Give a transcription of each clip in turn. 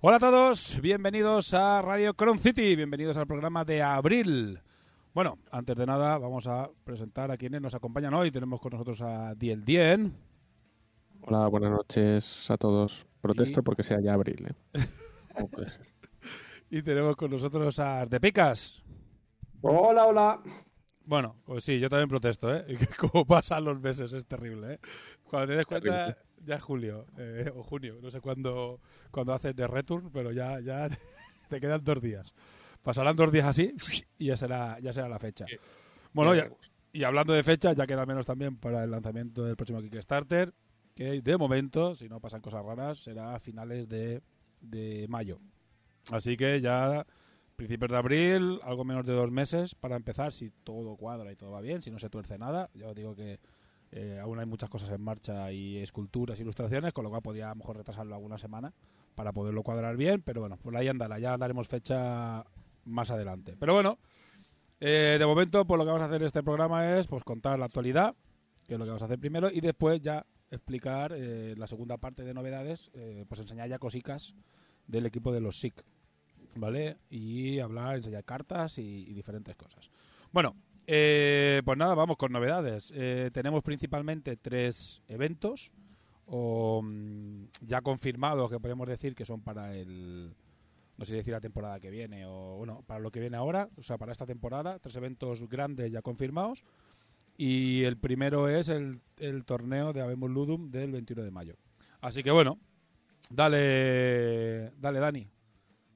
Hola a todos, bienvenidos a Radio Crown City, bienvenidos al programa de abril. Bueno, antes de nada vamos a presentar a quienes nos acompañan hoy. Tenemos con nosotros a Diel Dien. Hola, buenas noches a todos. Protesto Y- porque sea ya abril. ¿eh? ¿Cómo puede ser? Y tenemos con nosotros a Ardepicas. Hola, hola. Bueno, pues sí, yo también protesto, ¿eh? Como pasan los meses, es terrible, ¿eh? Cuando te des cuenta, ya es julio eh, o junio, no sé cuándo, cuándo haces de return, pero ya, ya te quedan dos días. Pasarán dos días así y ya será, ya será la fecha. Bueno, ya, y hablando de fecha, ya queda menos también para el lanzamiento del próximo Kickstarter, que de momento, si no pasan cosas raras, será a finales de, de mayo. Así que ya principios de abril, algo menos de dos meses para empezar, si todo cuadra y todo va bien, si no se tuerce nada. Ya os digo que eh, aún hay muchas cosas en marcha y esculturas, ilustraciones, con lo cual podría a lo mejor retrasarlo alguna semana para poderlo cuadrar bien, pero bueno, por ahí andará, ya daremos fecha más adelante. Pero bueno, eh, de momento pues lo que vamos a hacer en este programa es pues contar la actualidad, que es lo que vamos a hacer primero, y después ya explicar eh, la segunda parte de novedades, pues enseñar ya cosicas del equipo de los SIC, ¿vale? Y hablar, enseñar cartas y diferentes cosas. Bueno, eh, pues nada, vamos con novedades. Eh, tenemos principalmente tres eventos mm, ya confirmados que podemos decir que son para el no sé decir la temporada que viene o bueno, para lo que viene ahora, o sea, para esta temporada, tres eventos grandes ya confirmados. Y el primero es el, torneo de Abemus Ludum del 21 de mayo. Así que bueno, dale, dale Dani.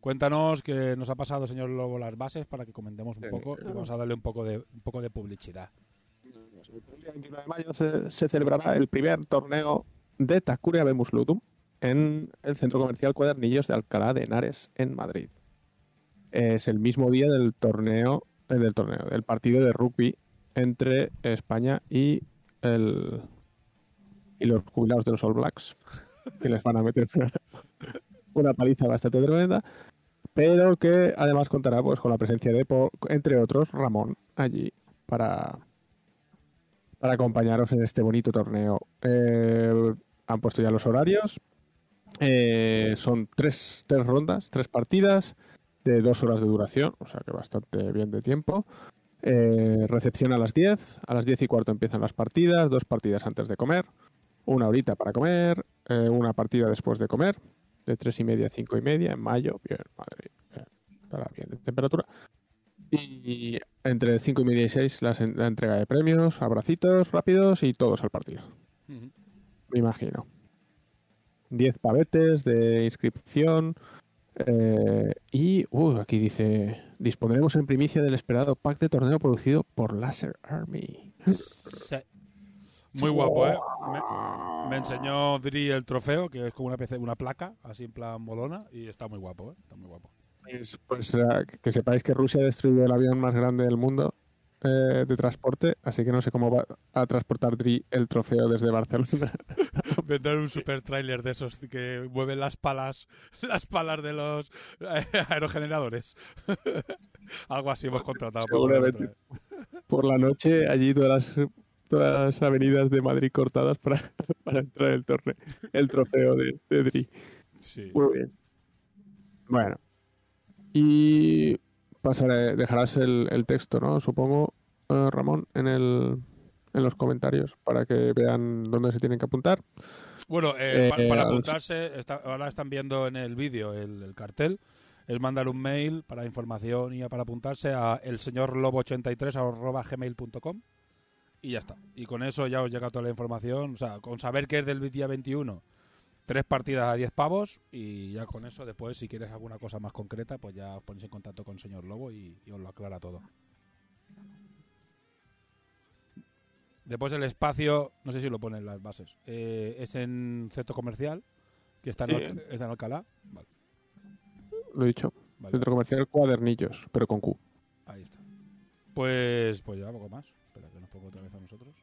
Cuéntanos qué nos ha pasado, señor Lobo, las bases para que comentemos un Eh, poco y vamos a darle un poco de, un poco de publicidad. El día 29 de mayo se, se celebrará el primer torneo de Takure Abemus Ludum en el centro comercial Cuadernillos de Alcalá de Henares, en Madrid. Es el mismo día del torneo, eh, del torneo, del partido de rugby entre España y el y los jubilados de los All Blacks, que les van a meter una paliza bastante tremenda, pero que además contará pues con la presencia de, entre otros, Ramón allí para para acompañaros en este bonito torneo. Eh, han puesto ya los horarios. Eh, son tres, tres rondas, tres partidas de dos horas de duración, o sea que bastante bien de tiempo. Eh, recepción a las 10, a las 10 y cuarto empiezan las partidas, dos partidas antes de comer, una horita para comer, eh, una partida después de comer, de tres y media a cinco y media en mayo, bien, madre, bien, estará bien de temperatura. Y entre 5 y media y 6 la entrega de premios, abracitos rápidos y todos al partido. Me imagino. 10 pavetes de inscripción. eh, y uh, aquí dice: Dispondremos en primicia del esperado pack de torneo producido por Laser Army. Muy guapo, ¿eh? Me, me enseñó Dri el trofeo, que es como una, PC una placa, así en plan molona, y está muy guapo, ¿eh? Está muy guapo. Pues, pues, eh, que sepáis que Rusia ha destruido el avión más grande del mundo eh, de transporte, así que no sé cómo va a transportar Dri el trofeo desde Barcelona. Vendrán un super trailer de esos que mueven las palas, las palas de los eh, aerogeneradores. Algo así hemos contratado. por Seguramente. dentro, Por la noche, allí todas las, todas las avenidas de Madrid cortadas para, para entrar el, torne, el trofeo de, de Dri. Sí. Muy bien. Bueno. Y pasaré, dejarás el, el texto, ¿no? Supongo, eh, Ramón, en el en los comentarios para que vean dónde se tienen que apuntar. Bueno, eh, Eh, para apuntarse, está- ahora están viendo en el vídeo el, el cartel. Es mandar un mail para información y para apuntarse a el señor lobo83 y ya está. Y con eso ya os llega toda la información. O sea, con saber que es del día 21, tres partidas a 10 pavos y ya con eso después, si quieres alguna cosa más concreta, pues ya os ponéis en contacto con el señor Lobo y, y os lo aclara todo. Después el espacio, no sé si lo pone en las bases, eh, es en centro comercial, que está en, Sí. Alca- está en Alcalá. Vale, Lo he dicho. vale, Centro comercial Cuadernillos, pero con Q. ahí está. Pues, pues ya poco más. Pongo otra vez a nosotros.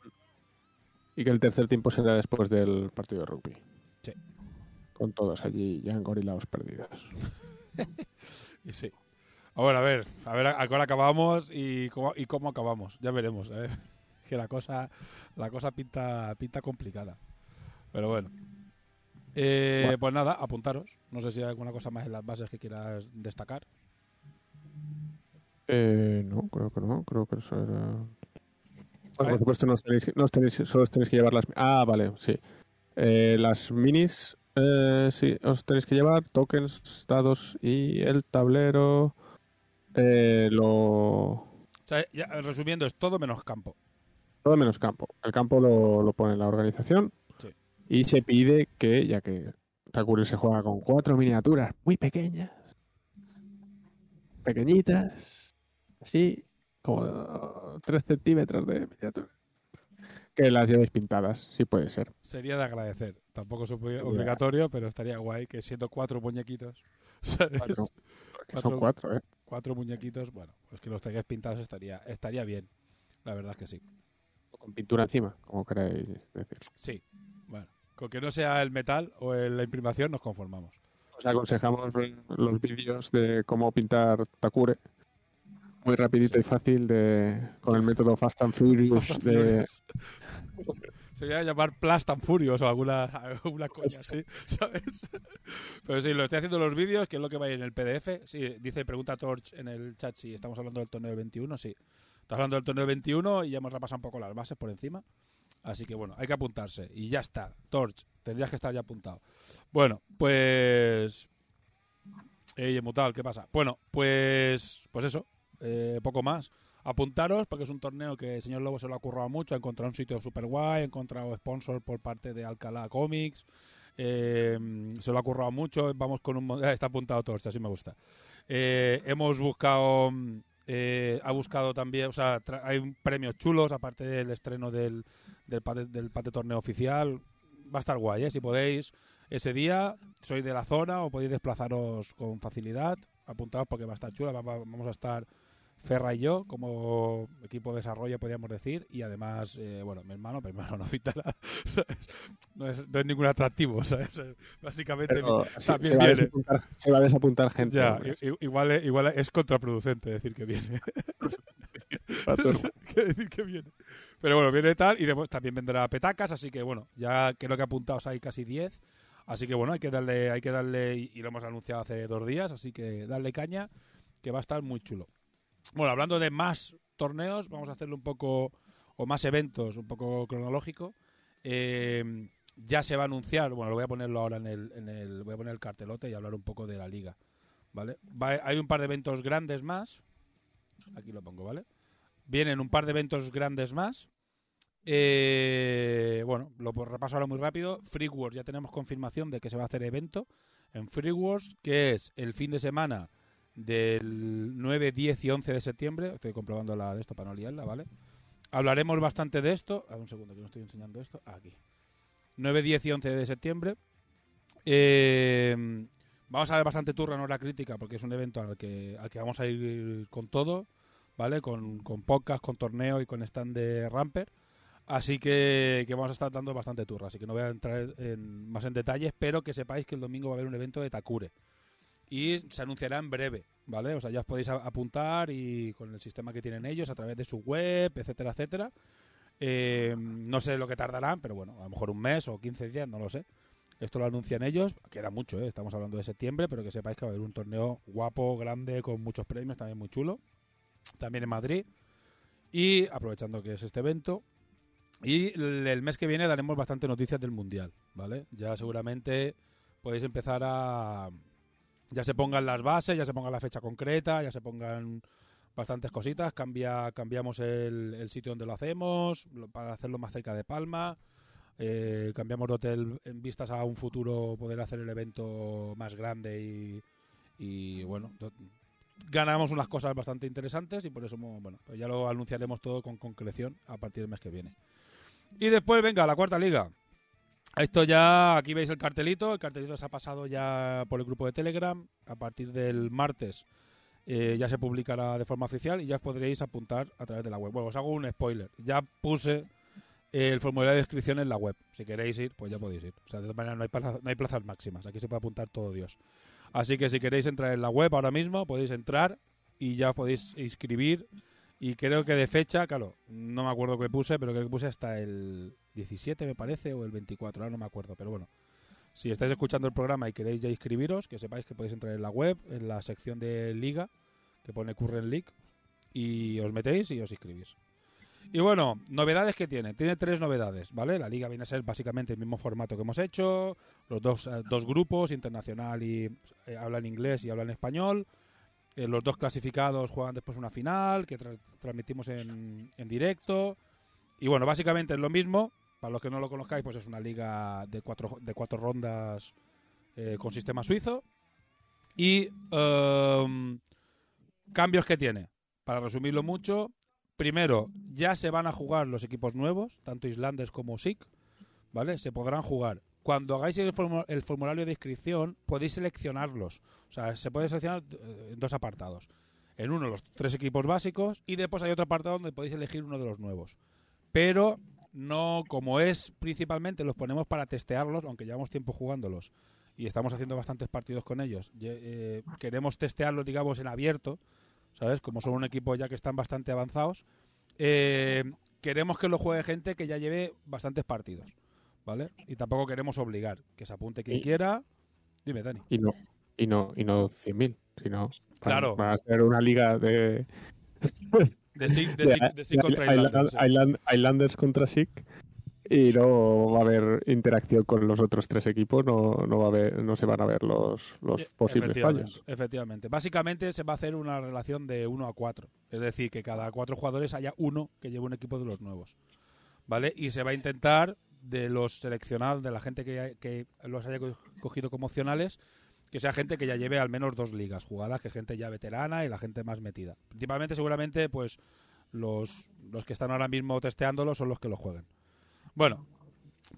Y que el tercer tiempo será después del partido de rugby. Sí. Con todos allí ya engorilados perdidos. Y sí. Ahora, a ver, a ver a hora acabamos y cómo, y cómo acabamos. Ya veremos. ¿eh? Que la cosa, la cosa pinta, pinta complicada. Pero bueno. Eh, Bueno. Pues nada, apuntaros. No sé si hay alguna cosa más en las bases que quieras destacar. Eh, no, creo que no. Creo que eso era. Bueno, ver. por supuesto, no os tenéis, que- no os tenéis, solo os tenéis que llevar las. Ah, vale, sí. Eh, las minis, eh, sí, os tenéis que llevar tokens, dados y el tablero. Eh, lo. O sea, ya, resumiendo, es todo menos campo. Todo menos campo. El campo lo, lo pone la organización. Sí. Y se pide que, ya que Takuri se juega con cuatro miniaturas muy pequeñas, pequeñitas, así, como 3 centímetros de miniatura, que las llevéis pintadas, sí puede ser. Sería de agradecer. Tampoco es obligatorio, pero estaría guay que siendo cuatro muñequitos, ¿sabes? Cuatro. Son cuatro, ¿eh? Cuatro muñequitos, bueno, pues que los tengáis pintados estaría, estaría bien. La verdad es que sí. O Con pintura encima, como queráis decir. Sí. Bueno, con que no sea el metal o la imprimación nos conformamos. Os aconsejamos los vídeos de cómo pintar Takure. Muy rapidito y fácil de con el método Fast and Furious Fast de. Se iba a llamar Plast and Furious o alguna, alguna coña así, ¿sabes? Pero sí, lo estoy haciendo en los vídeos, que es lo que va a ir en el PDF. Sí, dice pregunta Torch en el chat si estamos hablando del torneo 21. Sí, estamos hablando del torneo 21 y ya hemos repasado un poco las bases por encima. Así que bueno, hay que apuntarse. Y ya está. Torch, tendrías que estar ya apuntado. Bueno, pues. Ey, Mutal, ¿qué pasa? Bueno, pues. Pues eso. Eh, poco más. Apuntaros, porque es un torneo que el señor Lobo se lo ha currado mucho. Ha encontrado un sitio super guay, ha encontrado sponsor por parte de Alcalá Comics. eh, se lo ha currado mucho. Vamos con un. ah, está apuntado Torch, así me gusta. Eh, hemos buscado. eh, ha buscado también, o sea, hay premios chulos, aparte del estreno del, del, pate, del pate torneo oficial. Va a estar guay, ¿eh? Si podéis, ese día, sois de la zona o podéis desplazaros con facilidad, apuntaos porque va a estar chula. va- va- Vamos a estar Ferra y yo como equipo de desarrollo, podríamos decir, y además, eh, bueno, mi hermano, mi hermano no pinta nada, ¿sabes? No es, no es ningún atractivo, ¿sabes? Básicamente, Pero se, también se va a viene. desapuntar, se va a desapuntar gente. Ya, igual, es- igual es contraproducente decir que viene. Decir que. Pero bueno, viene tal y después también vendrá Petacas, así que bueno, ya creo que apuntados hay casi 10. Así que bueno, hay que darle, hay que darle, y lo hemos anunciado hace dos días, así que darle caña, que va a estar muy chulo. Bueno, hablando de más torneos, vamos a hacerlo un poco, o más eventos, un poco cronológico. Eh, ya se va a anunciar, bueno, lo voy a ponerlo ahora en el, en el, voy a poner el cartelote y hablar un poco de la liga, ¿vale? Va- hay un par de eventos grandes más, aquí lo pongo, ¿vale? Vienen un par de eventos grandes más. Eh, bueno, lo pues repaso ahora muy rápido. Free Wars, ya tenemos confirmación de que se va a hacer evento en Free Wars, que es el fin de semana del 9, 10 y 11 de septiembre. Estoy comprobando la de esto para no liarla, ¿vale? hablaremos bastante de esto. A un segundo que no estoy enseñando esto. Aquí. 9, 10 y 11 de septiembre. Eh, vamos a ver bastante turra en hora crítica porque es un evento al que, al que vamos a ir con todo, ¿vale? Con, con podcast, con torneo y con stand de Ramper. Así que, que vamos a estar dando bastante turra. Así que no voy a entrar en, más en detalles, pero que sepáis que el domingo va a haber un evento de Takure. Y se anunciará en breve, ¿vale? O sea, ya os podéis apuntar y con el sistema que tienen ellos a través de su web, etcétera, etcétera. Eh, no sé lo que tardarán, pero bueno, a lo mejor un mes o 15 días, no lo sé. Esto lo anuncian ellos, queda mucho, ¿eh? estamos hablando de septiembre, pero que sepáis que va a haber un torneo guapo, grande, con muchos premios, también muy chulo. También en Madrid. Y aprovechando que es este evento. Y el mes que viene daremos bastante noticias del Mundial, ¿vale? Ya seguramente podéis empezar a... Ya se pongan las bases, ya se ponga la fecha concreta, ya se pongan bastantes cositas. Cambia, cambiamos el, sitio donde lo hacemos para hacerlo más cerca de Palma. Eh, cambiamos de hotel en vistas a un futuro poder hacer el evento más grande y, y bueno, ganamos unas cosas bastante interesantes y por eso bueno, pues ya lo anunciaremos todo con concreción a partir del mes que viene. Y después, venga, la cuarta liga. Esto ya, aquí veis el cartelito, el cartelito se ha pasado ya por el grupo de Telegram, a partir del martes eh, ya se publicará de forma oficial y ya os podréis apuntar a través de la web. Bueno, os hago un spoiler, ya puse el formulario de inscripción en la web, si queréis ir, pues ya podéis ir. O sea, de todas maneras no hay, plaza- no hay plazas máximas, aquí se puede apuntar todo Dios. Así que si queréis entrar en la web ahora mismo, podéis entrar y ya podéis inscribir y creo que de fecha, claro, no me acuerdo qué puse, pero creo que puse hasta el 17, me parece, o el 24, ahora no me acuerdo, pero bueno. Si estáis escuchando el programa y queréis ya inscribiros, que sepáis que podéis entrar en la web, en la sección de Liga, que pone Current League, y os metéis y os inscribís. Y bueno, novedades que tiene. Tiene tres novedades, ¿vale? La liga viene a ser básicamente el mismo formato que hemos hecho. Los dos, eh, dos grupos, internacional y eh, hablan inglés y hablan español. Eh, los dos clasificados juegan después una final que tra- transmitimos en, en directo. Y bueno, básicamente es lo mismo. Para los que no lo conozcáis, pues es una liga de cuatro, de cuatro rondas eh, con sistema suizo. Y em, cambios que tiene. Para resumirlo mucho, primero, ya se van a jugar los equipos nuevos, tanto Islanders como SIC, ¿vale? Se podrán jugar. Cuando hagáis el, el formulario de inscripción, podéis seleccionarlos. O sea, se puede seleccionar eh, en dos apartados. En uno, los tres equipos básicos, y después hay otro apartado donde podéis elegir uno de los nuevos. Pero no, como es principalmente, los ponemos para testearlos, aunque llevamos tiempo jugándolos y estamos haciendo bastantes partidos con ellos. eh, queremos testearlos, digamos, en abierto, ¿sabes? Como son un equipo ya que están bastante avanzados. Eh, queremos que lo juegue gente que ya lleve bastantes partidos, ¿vale? Y tampoco queremos obligar, que se apunte quien Y- quiera. Dime, Dani. Y no, y no, y no 100.000, sino Claro. va a ser una liga de, De contra Island- Islanders, sí. Island- Islanders contra SIC y no va a haber interacción con los otros tres equipos, no, no va a haber, no se van a ver los, los Eh, posibles efectivamente, fallos. Efectivamente. Básicamente se va a hacer una relación de 1 a 4. Es decir, que cada cuatro jugadores haya uno que lleve un equipo de los nuevos. ¿Vale? Y se va a intentar de los seleccionados, de la gente que, que los haya co- cogido como opcionales, que sea gente que ya lleve al menos dos ligas jugadas, que gente ya veterana y la gente más metida. Principalmente, seguramente, pues los, los que están ahora mismo testeándolo son los que lo jueguen. Bueno,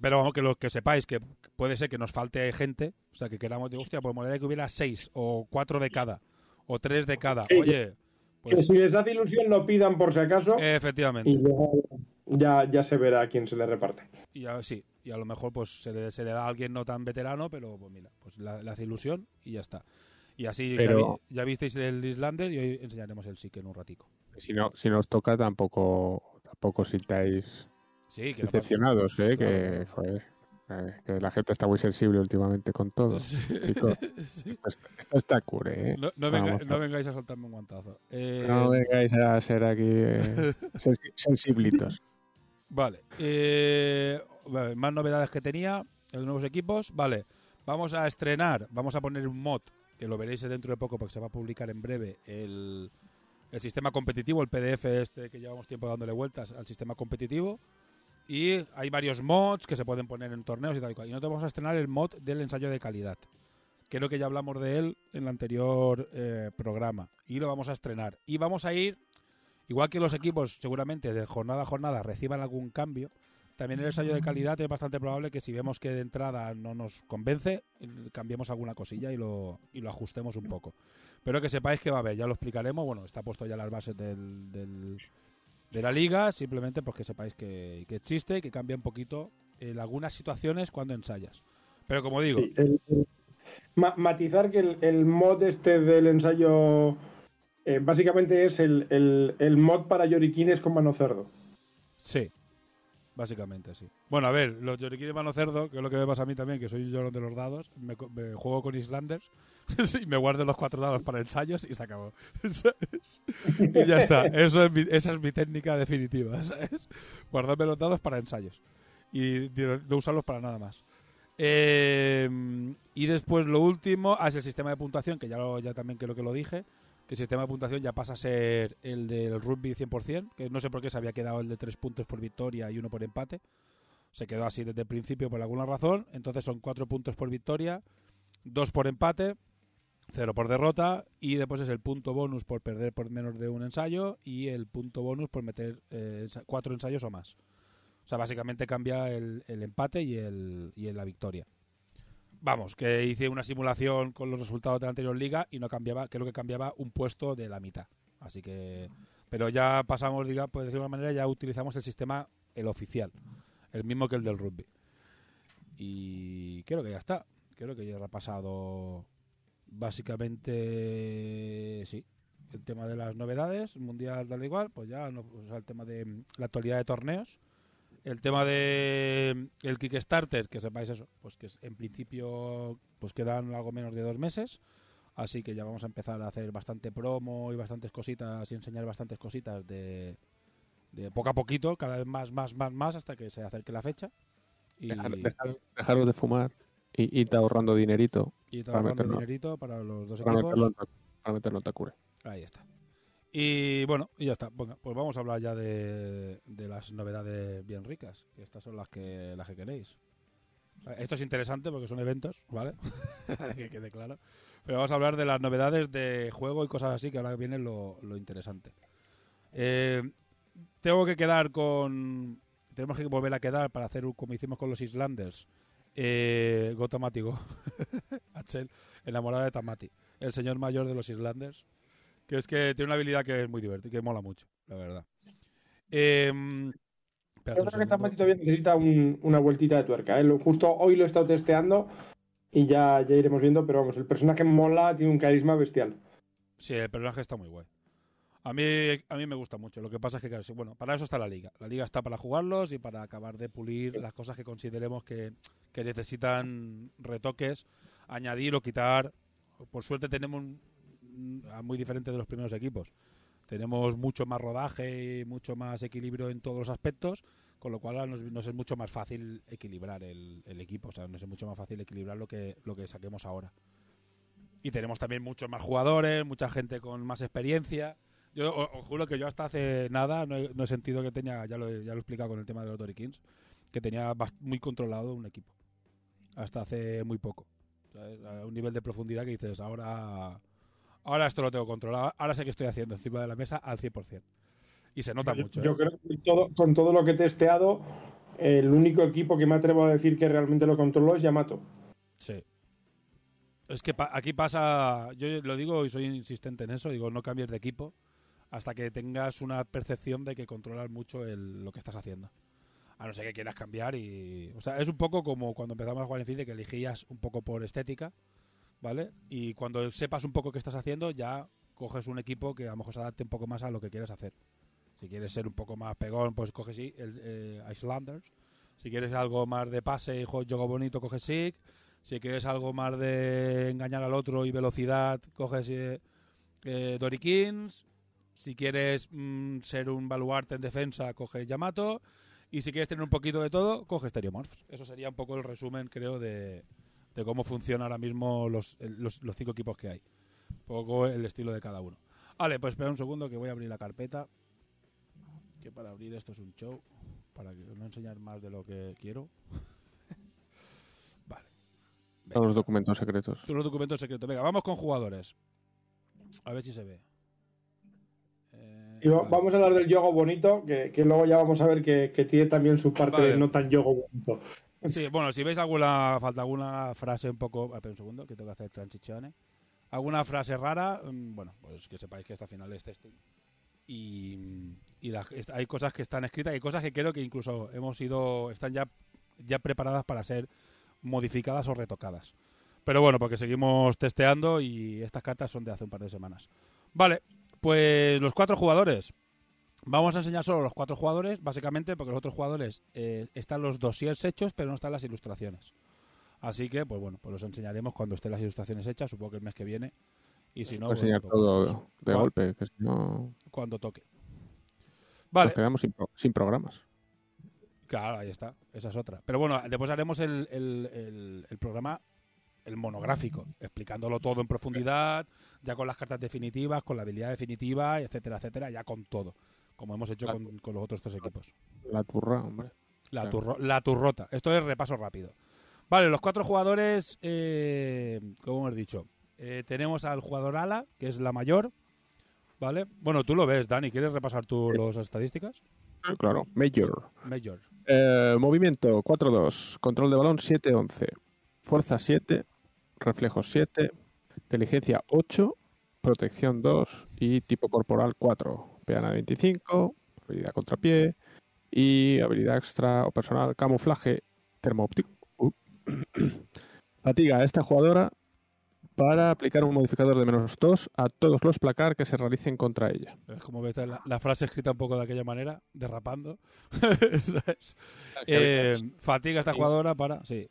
pero vamos, que, lo, que sepáis que puede ser que nos falte gente, o sea, que queramos, digo, hostia, pues molaría que hubiera seis o cuatro de cada, o tres de cada. Oye, Que pues si les hace ilusión lo pidan por si acaso efectivamente. y luego ya, ya se verá a quién se le reparte. Y a, sí, y a lo mejor pues se le, se le da a alguien no tan veterano, pero pues mira, pues le hace ilusión y ya está. Y así ya Pero- vi- ya, visteis el Islander y hoy enseñaremos el SIC en un ratico. Si no, si nos toca tampoco, tampoco sintáis Sí, que no pasa- decepcionados, ¿eh? Claro. que, joder, eh, que la gente está muy sensible últimamente con todo. Sí. Chicos, Sí. esto, está- esto está cure, ¿eh? No, no venga- Vamos a- no vengáis a soltarme un guantazo. Eh, No vengáis a ser aquí eh, sensi- sensiblitos. Vale. eh, vale, más novedades que tenía, los nuevos equipos. Vale. Vamos a estrenar, vamos a poner un mod, que lo veréis dentro de poco porque se va a publicar en breve, el, el sistema competitivo, el PDF este que llevamos tiempo dándole vueltas al sistema competitivo. Y hay varios mods que se pueden poner en torneos y tal y cual. Y nosotros vamos a estrenar el mod del ensayo de calidad. Creo que ya hablamos de él en el anterior eh, programa. Y lo vamos a estrenar. Y vamos a ir igual que los equipos seguramente de jornada a jornada reciban algún cambio, también el ensayo de calidad es bastante probable que si vemos que de entrada no nos convence, cambiemos alguna cosilla y lo, y lo ajustemos un poco. Pero que sepáis que va a haber, ya lo explicaremos, bueno, está puesto ya las bases de la liga, simplemente pues que sepáis que, existe y que cambia un poquito en algunas situaciones cuando ensayas. Pero como digo, matizar que el mod este del ensayo eh, básicamente es el, el- mod para lloriquines con mano cerdo. Sí, básicamente sí. Bueno, a ver, los lloriquines mano cerdo, que es lo que me pasa a mí también, que soy un llorón de los dados, me, me juego con Islanders y me guardo los cuatro dados para ensayos y se acabó. y ya está, Eso es mi- esa es mi técnica definitiva, ¿sabes? Guardarme los dados para ensayos y no usarlos para nada más. Eh, y después lo último, ah, es el sistema de puntuación, que ya, lo- ya también creo que lo dije, el sistema de puntuación ya pasa a ser el del rugby 100%, que no sé por qué se había quedado el de tres puntos por victoria y uno por empate. Se quedó así desde el principio por alguna razón. Entonces son cuatro puntos por victoria, dos por empate, cero por derrota y después es el punto bonus por perder por menos de un ensayo y el punto bonus por meter eh, cuatro ensayos o más. O sea, básicamente cambia el, empate y, el, y la victoria. Vamos, que hice una simulación con los resultados de la anterior liga y no cambiaba, creo que cambiaba un puesto de la mitad. Así que, pero ya pasamos, diga, pues de decir de una manera, ya utilizamos el sistema, el oficial, el mismo que el del rugby. Y creo que ya está. Creo que ya he repasado básicamente, sí, el tema de las novedades, mundial tal igual, pues ya no, el tema de la actualidad de torneos. El tema de el Kickstarter, que sepáis eso, pues que es- en principio pues quedan algo menos de dos meses, así que ya vamos a empezar a hacer bastante promo y bastantes cositas y enseñar bastantes cositas de, de poco a poquito, cada vez más, más, más, más, hasta que se acerque la fecha. Y, Dejar, dejar- dejaros de fumar y irte ahorrando dinerito y trabajando meterlo- dinerito para los dos para equipos. meterlo, para meterlo en Takure. Ahí está. Y bueno, y ya está. Venga, pues vamos a hablar ya de, de las novedades bien ricas, estas son las que las que queréis. Esto es interesante porque son eventos, ¿vale? que quede claro. Pero vamos a hablar de las novedades de juego y cosas así, que ahora viene lo, lo interesante. Eh, tengo que quedar con... Tenemos que volver a quedar para hacer como hicimos con los Islanders. Eh, Go Tamati Go. Axel, enamorado de Tamati. El señor mayor de los Islanders. Que es que tiene una habilidad que es muy divertida, que mola mucho, la verdad. Eh, Yo creo que. Tamati todavía necesita un- una vueltita de tuerca. ¿eh? Justo hoy lo he estado testeando y ya, ya iremos viendo, pero vamos, el personaje mola, tiene un carisma bestial. Sí, el personaje está muy guay. A mí, a mí me gusta mucho. Lo que pasa es que, claro, bueno, para eso está la liga. La liga está para jugarlos y para acabar de pulir las cosas que consideremos que, que necesitan retoques, añadir o quitar. Por suerte tenemos muy diferente de los primeros equipos. Tenemos mucho más rodaje y mucho más equilibrio en todos los aspectos, con lo cual nos, es mucho más fácil equilibrar el, equipo. O sea, nos es mucho más fácil equilibrar lo que, lo que saquemos ahora. Y tenemos también muchos más jugadores, mucha gente con más experiencia. Yo os, juro que yo hasta hace nada no he, sentido que tenía, ya lo, ya lo he explicado con el tema de los Dory Kings, que tenía muy controlado un equipo. Hasta hace muy poco. un nivel de profundidad que dices, ahora, ahora esto lo tengo controlado, ahora sé que estoy haciendo encima de la mesa al 100%. Y se nota mucho. Yo ¿eh? creo que todo- con todo lo que he testeado, el único equipo que me atrevo a decir que realmente lo controló es Yamato. Sí. Es que pa- aquí pasa, yo lo digo y soy insistente en eso, digo, no cambies de equipo hasta que tengas una percepción de que controlas mucho el- lo que estás haciendo. A no ser que quieras cambiar y... O sea, es un poco como cuando empezamos a jugar en FIFA, que elegías un poco por estética, ¿vale? Y cuando sepas un poco qué estás haciendo, ya coges un equipo que a lo mejor se adapte un poco más a lo que quieres hacer. Si quieres ser un poco más pegón, pues coges el eh, Islanders. Si quieres algo más de pase y juego bonito, coges SIG. Si quieres algo más de engañar al otro y velocidad, coges eh, eh, Dory Kings. Si quieres mm, ser un baluarte en defensa, coges Yamato. Y si quieres tener un poquito de todo, coges Stereomorphs. Eso sería un poco el resumen, creo, de, de cómo funcionan ahora mismo los, los, los cinco equipos que hay. Un poco el estilo de cada uno. Vale, pues espera un segundo que voy a abrir la carpeta. Que para abrir esto es un show. Para que no enseñar más de lo que quiero. vale. Todos los documentos secretos. Todos los documentos secretos. Venga, vamos con jugadores. A ver si se ve. Eh, Y va- vamos a hablar del yogo bonito, que, que luego ya vamos a ver que, que tiene también su parte Vale. de no tan yogo bonito. Sí, bueno, si veis alguna, falta alguna frase un poco, espera un segundo, que tengo que hacer transiciones. Alguna frase rara, mm, bueno, pues que sepáis que esta final es testing. Y, y hay cosas que están escritas y cosas que creo que incluso hemos ido, están ya, ya preparadas para ser modificadas o retocadas. Pero bueno, porque seguimos testeando y estas cartas son de hace un par de semanas. Vale, pues los cuatro jugadores. Vamos a enseñar solo los cuatro jugadores, básicamente porque los otros jugadores eh, están los dossiers hechos, pero no están las ilustraciones. Así que, pues bueno, pues los enseñaremos cuando estén las ilustraciones hechas, supongo que el mes que viene. Y si no, pues, enseñar pues, todo pues, de golpe, que si no cuando toque. nos Vale, quedamos sin, sin programas. claro, ahí está, esa es otra. Pero bueno, después haremos el, el- el- el programa, el monográfico, explicándolo todo en profundidad, ya con las cartas definitivas, con la habilidad definitiva, etcétera, etcétera, ya con todo, como hemos hecho con, con los otros tres equipos. La turra, hombre. La, Claro. turro- la turrota. Esto es repaso rápido. Vale, los cuatro jugadores, eh, como hemos dicho, eh, tenemos al jugador ala, que es la mayor. ¿Vale? Bueno, tú lo ves, Dani. ¿Quieres repasar tú las estadísticas? Ah, Claro, Major. Major. Eh, movimiento 4-2, control de balón 7-11, fuerza 7, reflejos 7, inteligencia 8, protección 2 y tipo corporal 4, peana 25, habilidad contrapié y habilidad extra o personal camuflaje termoóptico. Uh. Fatiga a esta jugadora para aplicar un modificador de menos 2 a todos los placar que se realicen contra ella. Es como ves la, la frase escrita un poco de aquella manera, derrapando. Es. Eh, fatiga a esta jugadora para. Sí.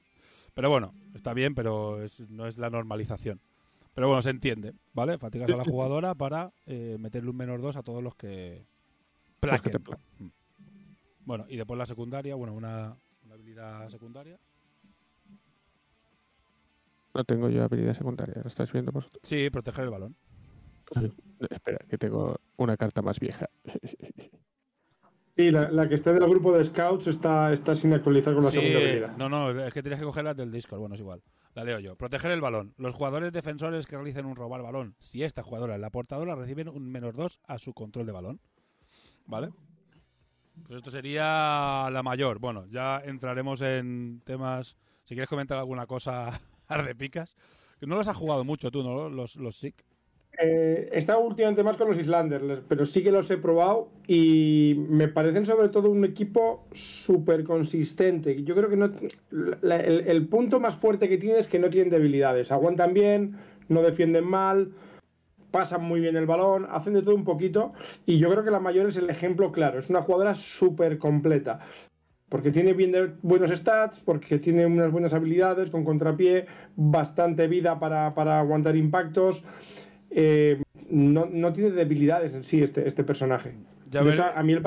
Pero bueno, está bien, pero es- no es la normalización. Pero bueno, se entiende, ¿vale? Fatigas a la jugadora para eh, meterle un menos 2 a todos los que. Los que te plaquen. Mm. Bueno, y después la secundaria, bueno, una, una habilidad secundaria. No tengo yo habilidad secundaria, ¿la estáis viendo vosotros? Sí, proteger el balón. Espera, que tengo una carta más vieja. Sí, la, la que está del grupo de scouts está, está sin actualizar con la Sí, segunda habilidad. no, no, es que tienes que coger las del Discord. Bueno, es igual. La leo yo. Proteger el balón. Los jugadores defensores que realicen un robar balón, si esta jugadora es la portadora, reciben un menos 2 a su control de balón. ¿Vale? Pues esto sería la mayor. Bueno, ya entraremos en temas. Si quieres comentar alguna cosa, arde picas. Que no los has jugado mucho tú, ¿no? Los, los SIC. Eh, he estado últimamente más con los Islanders, pero sí que los he probado y me parecen sobre todo un equipo súper consistente. Yo creo que no, el, punto más fuerte que tiene es que no tienen debilidades. Aguantan bien, no defienden mal, pasan muy bien el balón, hacen de todo un poquito y yo creo que la mayor es el ejemplo claro. Es una jugadora súper completa. Porque tiene buenos stats, porque tiene unas buenas habilidades con contrapié, bastante vida para aguantar impactos. Eh, no, no tiene debilidades en sí este, este personaje. Ya hecho, a mí el,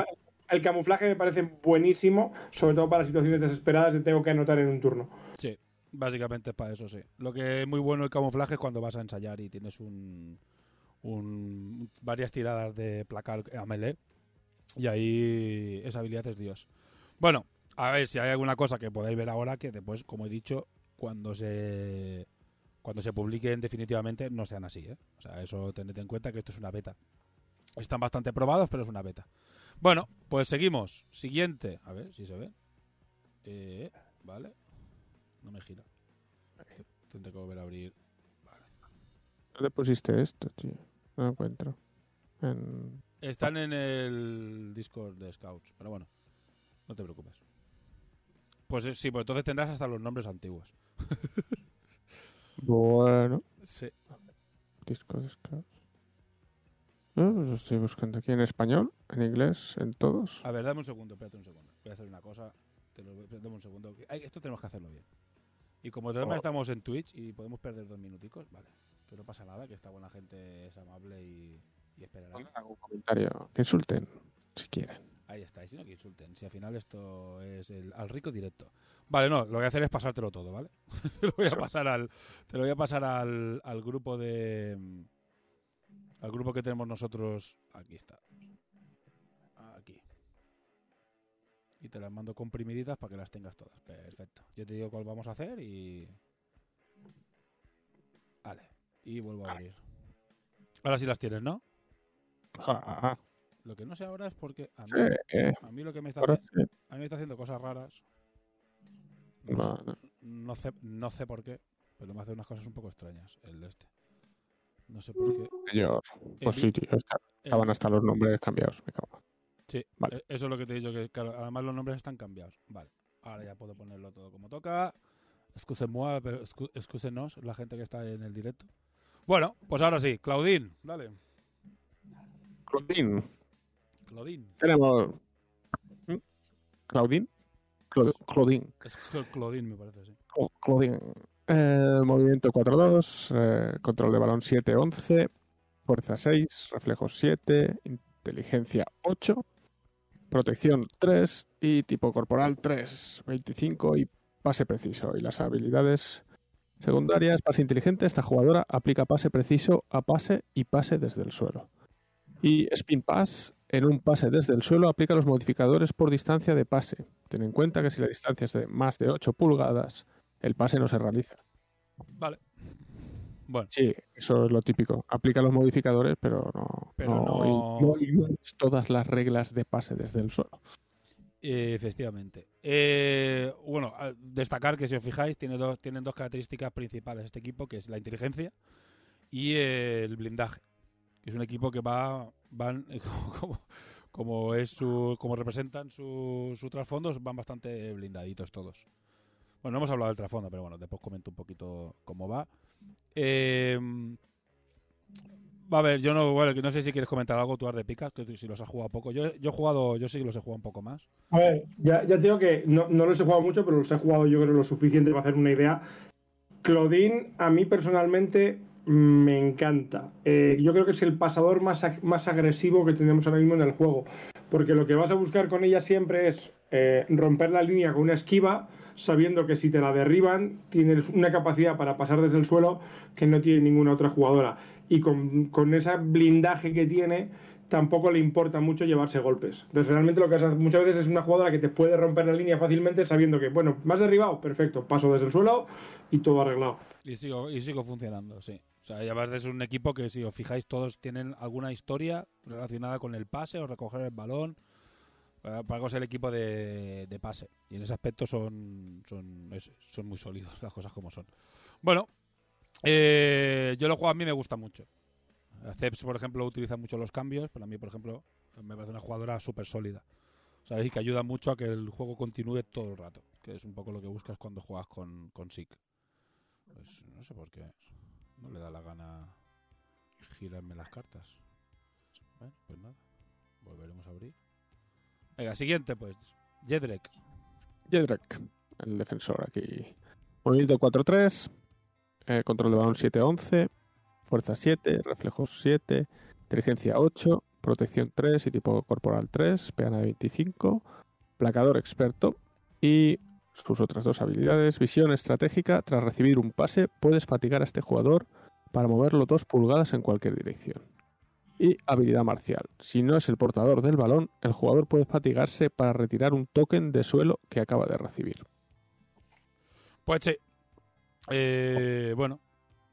el camuflaje me parece buenísimo, sobre todo para situaciones desesperadas de tengo que anotar en un turno. Sí, básicamente es para eso, sí. Lo que es muy bueno el camuflaje es cuando vas a ensayar y tienes un, un- varias tiradas de placar a melee y ahí esa habilidad es Dios. Bueno, a ver si hay alguna cosa que podáis ver ahora que después, como he dicho, cuando se cuando se publiquen definitivamente no sean así, ¿eh? O sea, eso tened en cuenta que esto es una beta. Están bastante probados, pero es una beta. Bueno, pues seguimos. Siguiente. A ver si se ve. Eh, vale. No me gira. Te- Tendré que volver a abrir. Vale. ¿Dónde pusiste esto, tío? No lo encuentro. En... Están en el Discord de Scouts, pero bueno, no te preocupes. Pues eh, sí, pues entonces tendrás hasta los nombres antiguos. Bueno, Sí. disco de Scouts. No, pues estoy buscando aquí en español, en inglés, en todos. A ver, dame un segundo, espérate un segundo. Voy a hacer una cosa. Te lo, dame un segundo. Ay, esto tenemos que hacerlo bien. Y como además Oh. estamos en Twitch y podemos perder dos minuticos, vale. Que no pasa nada, que esta buena gente es amable y, y esperará. Algún comentario. Que insulten, si quieren. Ahí está, y si no que insulten. Si al final esto es el, al rico directo. Vale, no, lo que voy a hacer es pasártelo todo, ¿vale? te lo voy a pasar al. Te lo voy a pasar al, al grupo de. Al grupo que tenemos nosotros. Aquí está. Aquí. Y te las mando comprimiditas para que las tengas todas. Perfecto. Yo te digo cuál vamos a hacer y. Vale. Y vuelvo a abrir. Ahora sí las tienes, ¿no? Ah, Lo que no sé ahora es porque a mí, Sí, eh, a mí lo que me está haciendo, sí. a mí me está haciendo cosas raras. No, No, sé, no. sé, no sé por qué, pero me hace unas cosas un poco extrañas el de este. No sé por qué. Señor, pues El- sí, tío, está- estaban hasta los nombres cambiados. Me cago. Sí, Vale. e- eso es lo que te he dicho, que claro, además los nombres están cambiados. Vale, ahora ya puedo ponerlo todo como toca. Excuse-moi, pero excu- excúsenos la gente que está en el directo. Bueno, pues ahora sí, Claudín, dale. Claudine, tenemos. ¿Mm? ¿Claudine? Clau- Claudine. Es Cl- Claudín, me parece, sí. Cla- Claudine. Eh, movimiento 4-2, eh, control de balón 7-11, fuerza 6, reflejos 7, inteligencia 8, protección 3 y tipo corporal 3, 25 y pase preciso. Y las habilidades secundarias, pase inteligente, esta jugadora aplica pase preciso a pase y pase desde el suelo. Y spin pass, en un pase desde el suelo aplica los modificadores por distancia de pase. Ten en cuenta que si la distancia es de más de 8 pulgadas, el pase no se realiza. Vale. Bueno, Sí, eso es lo típico. Aplica los modificadores, pero no, Pero no, no- no ignores todas las reglas de pase desde el suelo. efectivamente. Eh, bueno, destacar que si os fijáis, tiene dos, tienen dos características principales este equipo, que es la inteligencia y el blindaje. Es un equipo que va, van, como, es su, como representan su, su trasfondo, van bastante blindaditos todos. Bueno, no hemos hablado del trasfondo, pero bueno, después comento un poquito cómo va. Eh, a ver, yo no, bueno, no sé si quieres comentar algo tú, de Picas, que si los has jugado poco. Yo, yo he jugado, yo sí que los he jugado un poco más. A ver, ya, ya te digo que no, no los he jugado mucho, pero los he jugado yo creo lo suficiente para hacer una idea. Claudine, a mí personalmente me encanta. Eh, yo creo que es el pasador más, más agresivo que tenemos ahora mismo en el juego. Porque lo que vas a buscar con ella siempre es eh, romper la línea con una esquiva, sabiendo que si te la derriban, tienes una capacidad para pasar desde el suelo que no tiene ninguna otra jugadora. Y con, con ese blindaje que tiene, tampoco le importa mucho llevarse golpes. Entonces, realmente lo que hace muchas veces es una jugadora que te puede romper la línea fácilmente sabiendo que, bueno, más derribado, perfecto, paso desde el suelo y todo arreglado. Y sigo, y sigo funcionando, sí. O sea, ya es un equipo que, si os fijáis, todos tienen alguna historia relacionada con el pase o recoger el balón. Para para algo es el equipo de, de pase. Y en ese aspecto son, son, son muy sólidos, las cosas como son. Bueno, eh, yo lo juego a mí me gusta mucho. Ceps, por ejemplo, utiliza mucho los cambios, pero a mí, por ejemplo, me parece una jugadora súper sólida. ¿Sabes? Y que ayuda mucho a que el juego continúe todo el rato. Que es un poco lo que buscas cuando juegas con, con SIC. Pues no sé por qué no le da la gana girarme las cartas. Bueno, pues nada. Volveremos a abrir. Venga, siguiente pues. Jedrek. Jedrek, el defensor aquí. Movimiento 4-3, eh, control de balón 7-11, fuerza 7, reflejos 7, inteligencia 8, protección 3 y tipo corporal 3, peana de 25, placador experto y sus otras dos habilidades, visión estratégica, tras recibir un pase puedes fatigar a este jugador para moverlo dos pulgadas en cualquier dirección. Y habilidad marcial. Si no es el portador del balón, el jugador puede fatigarse para retirar un token de suelo que acaba de recibir. Pues sí. Eh, bueno,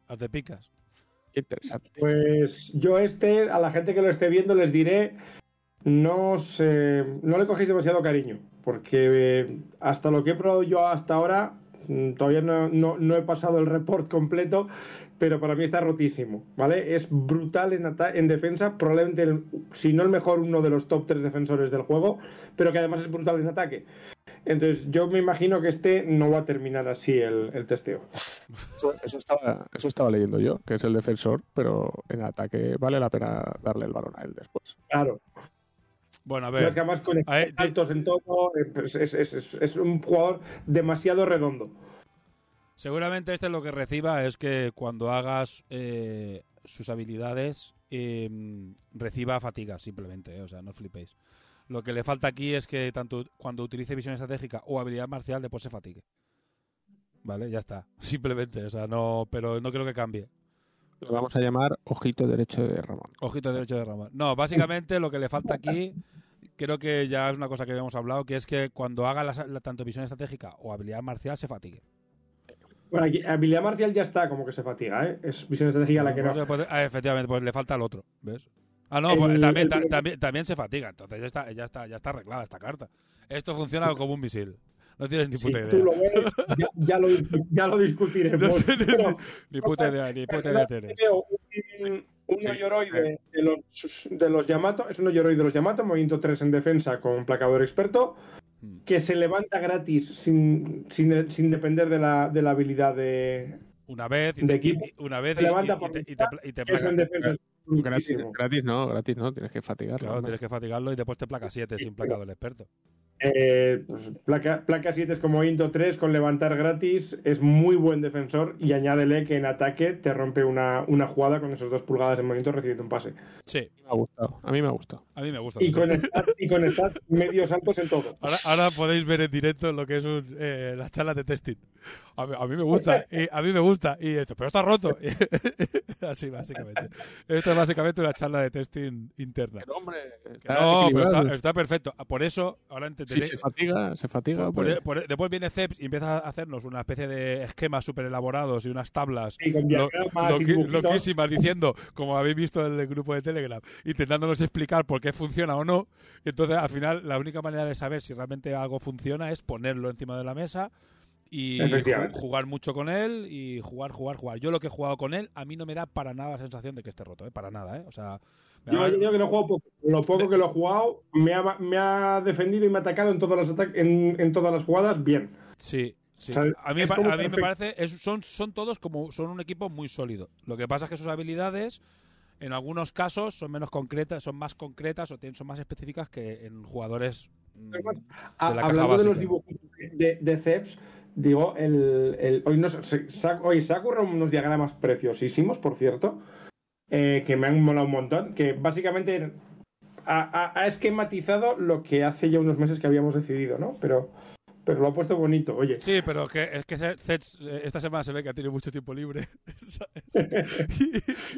a te picas. Qué interesante. Pues yo este, a la gente que lo esté viendo les diré, no, os, eh, no le cogéis demasiado cariño, porque eh, hasta lo que he probado yo hasta ahora, mm, todavía no, no- no he pasado el report completo, pero para mí está rotísimo, ¿vale? Es brutal en, ata- en defensa, probablemente, el- si no el mejor, uno de los top 3 defensores del juego, pero que además es brutal en ataque. Entonces yo me imagino que este no va a terminar así el, el testeo. Eso, eso estaba, eso estaba leyendo yo, que es el defensor, pero en ataque vale la pena darle el balón a él después. Claro. Bueno, a ver. que además con A ver, altos en todo, es, es- es- es- es un jugador demasiado redondo. Seguramente este lo que reciba es que cuando hagas eh, sus habilidades eh, reciba fatiga simplemente, eh, o sea, no flipéis. Lo que le falta aquí es que tanto cuando utilice visión estratégica o habilidad marcial después se fatigue. Vale, ya está. Simplemente, o sea, no, pero no creo que cambie. Lo vamos a llamar ojito derecho de Ramón. Ojito derecho de Ramón. No, básicamente lo que le falta aquí, creo que ya es una cosa que habíamos hablado, que es que cuando haga la, la- tanto visión estratégica o habilidad marcial se fatigue. Bueno, aquí, habilidad marcial ya está como que se fatiga, ¿eh? Es visión estratégica la que no. Pues, ah, efectivamente, pues le falta el otro, ¿ves? Ah, no, pues también, el- ta- también, también se fatiga. Entonces ya está, ya, está, ya está arreglada esta carta. Esto funciona como un misil. No tienes ni Si puta tú idea. lo ves, ya, ya lo, ya lo discutiremos. No tienes Pero- ni, puta idea, ni puta idea tienes. Un, un Sí. Oyoroide de los, de los Yamato, es un Oyoroide de los Yamato, movimiento 3 en defensa con placador experto, Mm. que se levanta gratis sin, sin, sin depender de la, de la habilidad de, Una vez y de te, equipo. y- una vez y, y- y te, y te, y te placa. Gratis, no, gratis no, tienes que fatigarlo. Claro, tienes que fatigarlo y después te placa 7 sin placado el experto. Eh, pues, placa, placa 7 es como Into 3 con levantar gratis, es muy buen defensor y añádele que en ataque te rompe una, una jugada con esos dos pulgadas en movimiento recibiendo un pase. Sí, Me ha gustado, a mí me ha gustado. a mí me gusta. Y con stats, y con stats medios altos en todo. Ahora, ahora podéis ver en directo lo que es un, eh, las charlas de testing. A mí, a mí me gusta, y a mí me gusta. Y esto, pero está roto. Así, básicamente. Esto es básicamente una charla de testing interna. Pero, hombre, está no, pero está, está perfecto. Por eso, ahora entenderéis. se fatiga, se fatiga. por- pues- por- después viene Ceps y empieza a hacernos una especie de esquemas súper elaborados y unas tablas lo- loqui- loquísimas diciendo, como habéis visto en el grupo de Telegram, intentándonos explicar por qué funciona o no. Y entonces, al final, la única manera de saber si realmente algo funciona es ponerlo encima de la mesa y jugar mucho con él y jugar, jugar, jugar. Yo lo que he jugado con él, a mí no me da para nada la sensación de que esté roto, ¿eh? Para nada, ¿eh? O sea, Yo, da- yo que lo he jugado poco. Lo poco que lo he jugado me ha, me ha defendido y me ha atacado en todas las, en, en todas las jugadas bien. Sí, sí. O sea, a mí, a mí me parece, es- son, son todos como, son un equipo muy sólido. Lo que pasa es que sus habilidades, en algunos casos, son menos concretas, son más concretas o tienen, son más específicas que en jugadores mm, de la hablando de los dibujos de, de Ceps, digo, el, el- hoy, nos, se, hoy se ha currado unos diagramas preciosísimos, por cierto, eh, que me han molado un montón, que básicamente ha- ha esquematizado lo que hace ya unos meses que habíamos decidido, ¿no? Pero, pero lo ha puesto bonito, oye. Sí, pero que, es que Zets eh, esta semana se ve que ha tenido mucho tiempo libre ¿sabes?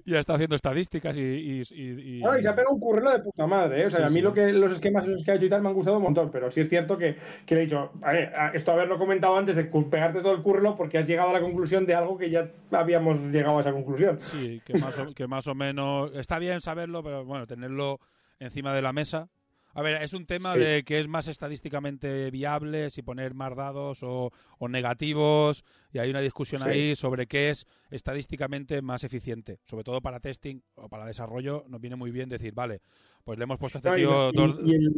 y, y está haciendo estadísticas y... y, y- y- No, y se ha pegado un currelo de puta madre, ¿eh? O sea, Sí, a mí sí. lo que los esquemas esos que ha hecho y tal me han gustado un montón, pero sí es cierto que, que le he dicho, a ver, esto haberlo comentado antes de pegarte todo el currelo porque has llegado a la conclusión de algo que ya habíamos llegado a esa conclusión. Sí, que más, o, que más o menos... Está bien saberlo, pero bueno, tenerlo encima de la mesa. A ver, es un tema Sí. de que es más estadísticamente viable si poner más dados o, o negativos y hay una discusión Sí. ahí sobre qué es estadísticamente más eficiente. Sobre todo para testing o para desarrollo nos viene muy bien decir, vale, pues le hemos puesto a este tío y- dos... y el-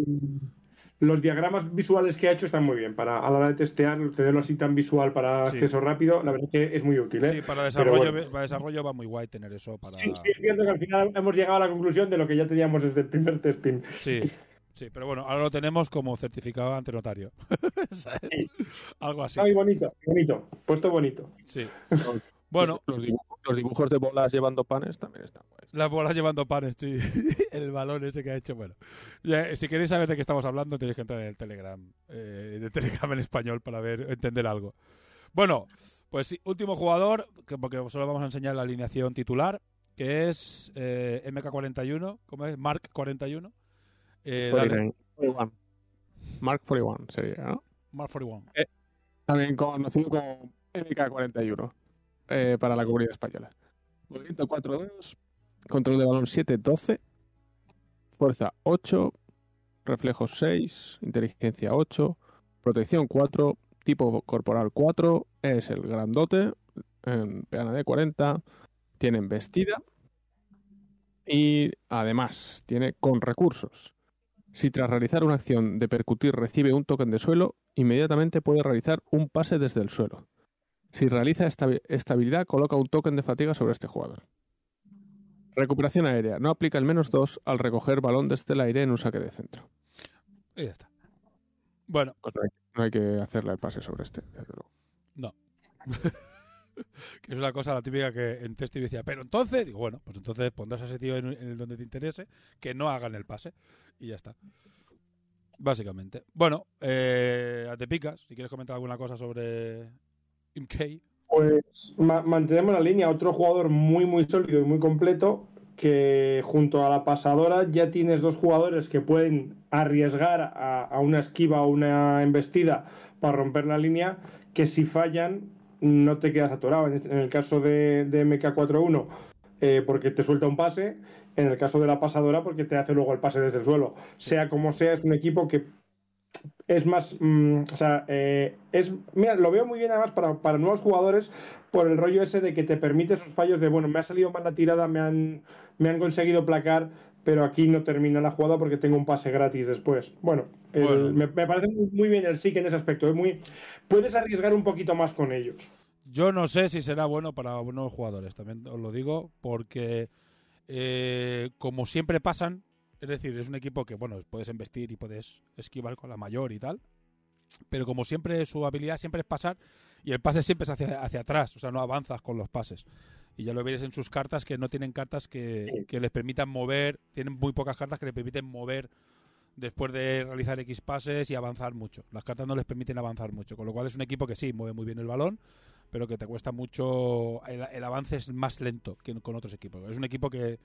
los diagramas visuales que ha hecho están muy bien. Para a la hora de testear, tenerlo así tan visual para Sí. acceso rápido, la verdad es que es muy útil. ¿eh? Sí, para desarrollo, bueno. para desarrollo va muy guay tener eso para... Sí, sí, es cierto que al final hemos llegado a la conclusión de lo que ya teníamos desde el primer testing. Sí, sí, pero bueno, ahora lo tenemos como certificado ante notario. Algo así. Ay, bonito, bonito, puesto bonito. Sí. Bueno, Los dibujos, los dibujos de bolas llevando panes también están guays. las bolas llevando panes, sí. El balón ese que ha hecho, bueno. Ya, si queréis saber de qué estamos hablando, tenéis que entrar en el Telegram, eh, de Telegram en español para ver, entender algo. Bueno, pues sí, último jugador, que porque solo vamos a enseñar la alineación titular, que es eh, MK41, ¿cómo es? Mark 41. Eh, dale, 49, 41. Mark 41 sería, ¿no? Mark 41. También conocido como MK41 eh, para la comunidad española. Movimiento 4-2, control de balón 7-12, fuerza 8, reflejos 6, inteligencia 8, protección 4, tipo corporal 4, es el grandote, en peana de 40, tiene embestida y además tiene con recursos. Si tras realizar una acción de percutir recibe un token de suelo, inmediatamente puede realizar un pase desde el suelo. Si realiza esta, esta habilidad, coloca un token de fatiga sobre este jugador. Recuperación aérea. No aplica el menos 2 al recoger balón desde el aire en un saque de centro. Y ya está. Bueno, Pues no, hay, no hay que hacerle el pase sobre este, desde luego. No. que es una cosa la típica que en yo decía, pero entonces, digo, bueno, pues entonces pondrás a ese tío en, el donde te interese, que no hagan el pase y ya está. Básicamente. Bueno, eh, te picas, si quieres comentar alguna cosa sobre MK. Pues ma- mantenemos la línea. Otro jugador muy, muy sólido y muy completo. Que junto a la pasadora ya tienes dos jugadores que pueden arriesgar a una esquiva o una embestida para romper la línea. Que si fallan, no te quedas atorado. En, este- el caso de, de MK41, eh, porque te suelta un pase. en el caso de la pasadora porque te hace luego el pase desde el suelo. Sea como sea, es un equipo que es más, mm, o sea, eh, es, mira, lo veo muy bien además para, para, nuevos jugadores por el rollo ese de que te permite esos fallos de, bueno, me ha salido mal la tirada, me han, me han conseguido placar, pero aquí no termina la jugada porque tengo un pase gratis después. Bueno, el. Me, me parece muy, muy bien el SIC en ese aspecto, es muy, puedes arriesgar un poquito más con ellos. Yo no sé si será bueno para buenos jugadores, también os lo digo, porque eh, como siempre pasan, es decir, es un equipo que, bueno, puedes investir y puedes esquivar con la mayor y tal, pero como siempre su habilidad siempre es pasar y el pase siempre es hacia, hacia atrás, o sea, no avanzas con los pases. Y ya lo veréis en sus cartas que no tienen cartas que, Sí. que les permitan mover, tienen muy pocas cartas que les permiten mover después de realizar X pases y avanzar mucho. Las cartas no les permiten avanzar mucho, con lo cual es un equipo que sí, mueve muy bien el balón, pero que te cuesta mucho, el, el avance es más lento que con otros equipos. Es un equipo que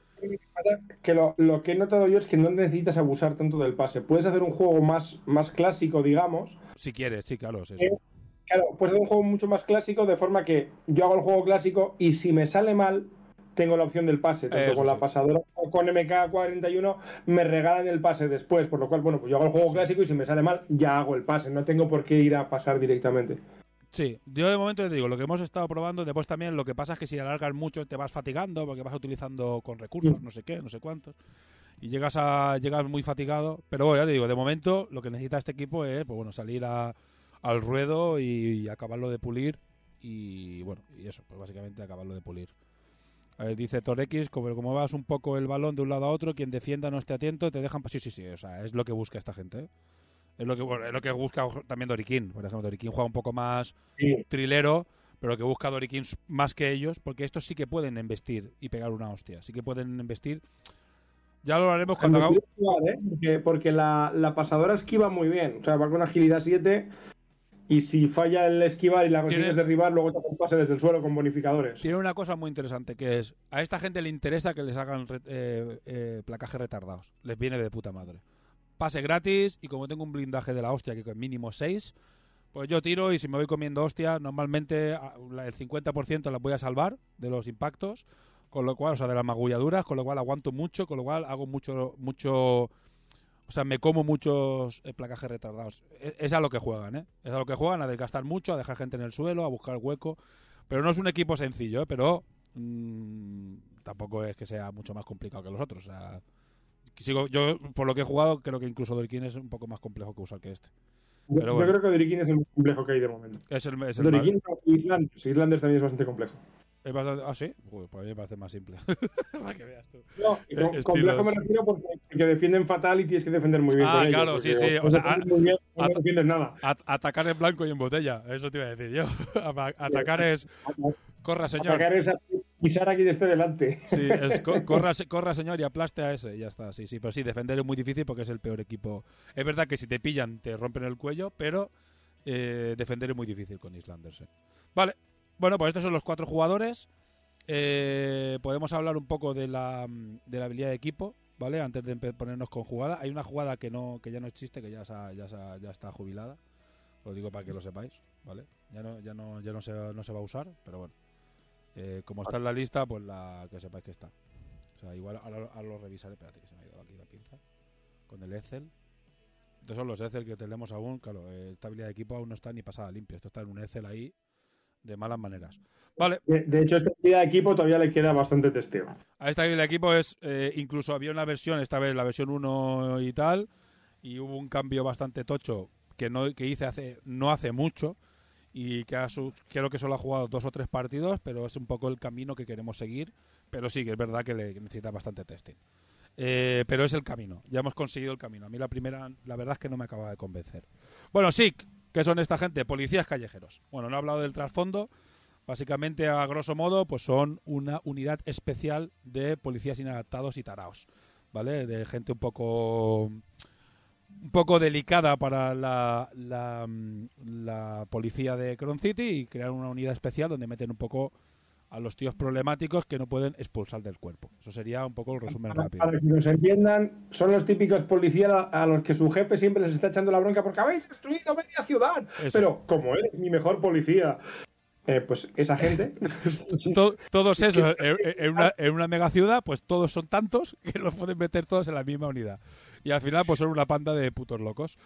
Que lo, lo que he notado yo es que no necesitas abusar tanto del pase. Puedes hacer un juego más, más clásico, digamos. si quieres, sí, claro, es eso. Claro, puedes hacer un juego mucho más clásico de forma que yo hago el juego clásico y si me sale mal, tengo la opción del pase. Tanto Eso con la pasadora o con MK41 me regalan el pase después. Por lo cual, bueno, pues yo hago el juego clásico y si me sale mal, ya hago el pase. No tengo por qué ir a pasar directamente. Sí, yo de momento te digo, lo que hemos estado probando, después también lo que pasa es que si alargas mucho te vas fatigando porque vas utilizando con recursos, no sé qué, no sé cuántos, y llegas a llegas muy fatigado. Pero bueno, ya te digo, de momento lo que necesita este equipo es, pues bueno, salir a- al ruedo y, y acabarlo de pulir y bueno, y eso, pues básicamente acabarlo de pulir. A ver, dice Torex, como, como vas un poco el balón de un lado a otro, quien defienda no esté atento, te dejan... Sí, sí, sí, o sea, es lo que busca esta gente. ¿eh? Es lo que, bueno, es lo que busca también Doriquín. Por ejemplo, Doriquín juega un poco más Sí. trilero, pero que busca Doriquín más que ellos, porque estos sí que pueden investir y pegar una hostia. Sí que pueden investir. Ya lo haremos cuando hagamos. ¿eh? Porque, porque la, la pasadora esquiva muy bien. O sea, va con agilidad 7 y si falla el esquivar y la consigues Tiene- derribar, luego te pase desde el suelo con bonificadores. Tiene una cosa muy interesante que es: a esta gente le interesa que les hagan re- eh, eh, placajes retardados. Les viene de puta madre. Pase gratis y como tengo un blindaje de la hostia, que con mínimo 6, pues yo tiro y si me voy comiendo hostia, normalmente el 50% las voy a salvar de los impactos, con lo cual, o sea, de las magulladuras, con lo cual aguanto mucho, con lo cual hago mucho, mucho, o sea, me como muchos eh, placajes retardados. Es, es a lo que juegan, ¿eh? Es a lo que juegan, a desgastar mucho, a dejar gente en el suelo, a buscar hueco. Pero no es un equipo sencillo, ¿eh? Pero mm, tampoco es que sea mucho más complicado que los otros. O sea, sigo, yo, por lo que he jugado, creo que incluso Doriquín es un poco más complejo que usar que este. Yo- pero yo bueno. creo que Doriquín es el más complejo que hay de momento. Es el, es el Doriquín Islanders. Islanders también es bastante complejo. Es bastante- ah, sí. Joder, pues a mí me parece más simple. Para que veas tú. No, y con- complejo me refiero porque, porque defienden fatal y tienes que defender muy bien. Ah, con claro, sí, sí, o sea, bien, no defiendes nada. At- atacar en blanco y en botella. Eso te iba a decir yo. atacar es. Corra, señor. Atacar es pisar a quien esté delante. Sí, es co- corra, se- corra, señor, y aplaste a ese. Y ya está. Sí, sí. Pero sí, defender es muy difícil porque es el peor equipo. Es verdad que si te pillan, te rompen el cuello, pero eh, defender es muy difícil con Islanders. eh. Vale. Bueno, pues estos son los cuatro jugadores. Eh, podemos hablar un poco de la, mm, de la habilidad de equipo, ¿vale? Antes de ponernos con jugada. Hay una jugada que no que ya no existe, que ya, se ya, se ya está jubilada. Lo digo para que lo sepáis, ¿vale? Ya no, ya no, ya no, se, no se va a usar, pero bueno. Eh, como está en la lista, pues la que sepáis que está. O sea, igual ahora, ahora lo revisaré. Espérate que se me ha ido aquí la pinza. Con el Excel. Estos son los Excel que tenemos aún. Claro, eh, esta habilidad de equipo aún no está ni pasada limpio. Esto está en un Excel ahí de malas maneras. Vale, De, de hecho, esta unidad de equipo todavía le queda bastante testeo. a esta habilidad de equipo es. eh, incluso había una versión, esta vez la versión 1 y tal. Y hubo un cambio bastante tocho que no que hice hace no hace mucho. Y que a sus, creo que solo ha jugado dos o tres partidos, pero es un poco el camino que queremos seguir. Pero sí, que es verdad que le que necesita bastante testing. Eh, pero es el camino. Ya hemos conseguido el camino. A mí la primera, la verdad es que no me acaba de convencer. Bueno, sí, ¿qué son esta gente? Policías callejeros. Bueno, no he hablado del trasfondo. Básicamente, a grosso modo, pues son una unidad especial de policías inadaptados y taraos. ¿Vale? De gente un poco un poco delicada para la, la, mm, la policía de Cron City y crear una unidad especial donde meten un poco a los tíos problemáticos que no pueden expulsar del cuerpo. Eso sería un poco el resumen Para, rápido. para que nos entiendan, son los típicos policías a, los que su jefe siempre les está echando la bronca porque habéis destruido media ciudad. Eso. Pero como eres mi mejor policía, eh, pues esa gente. todos esos, en, una, en una mega ciudad, pues todos son tantos que los pueden meter todos en la misma unidad. Y al final, pues son una panda de putos locos.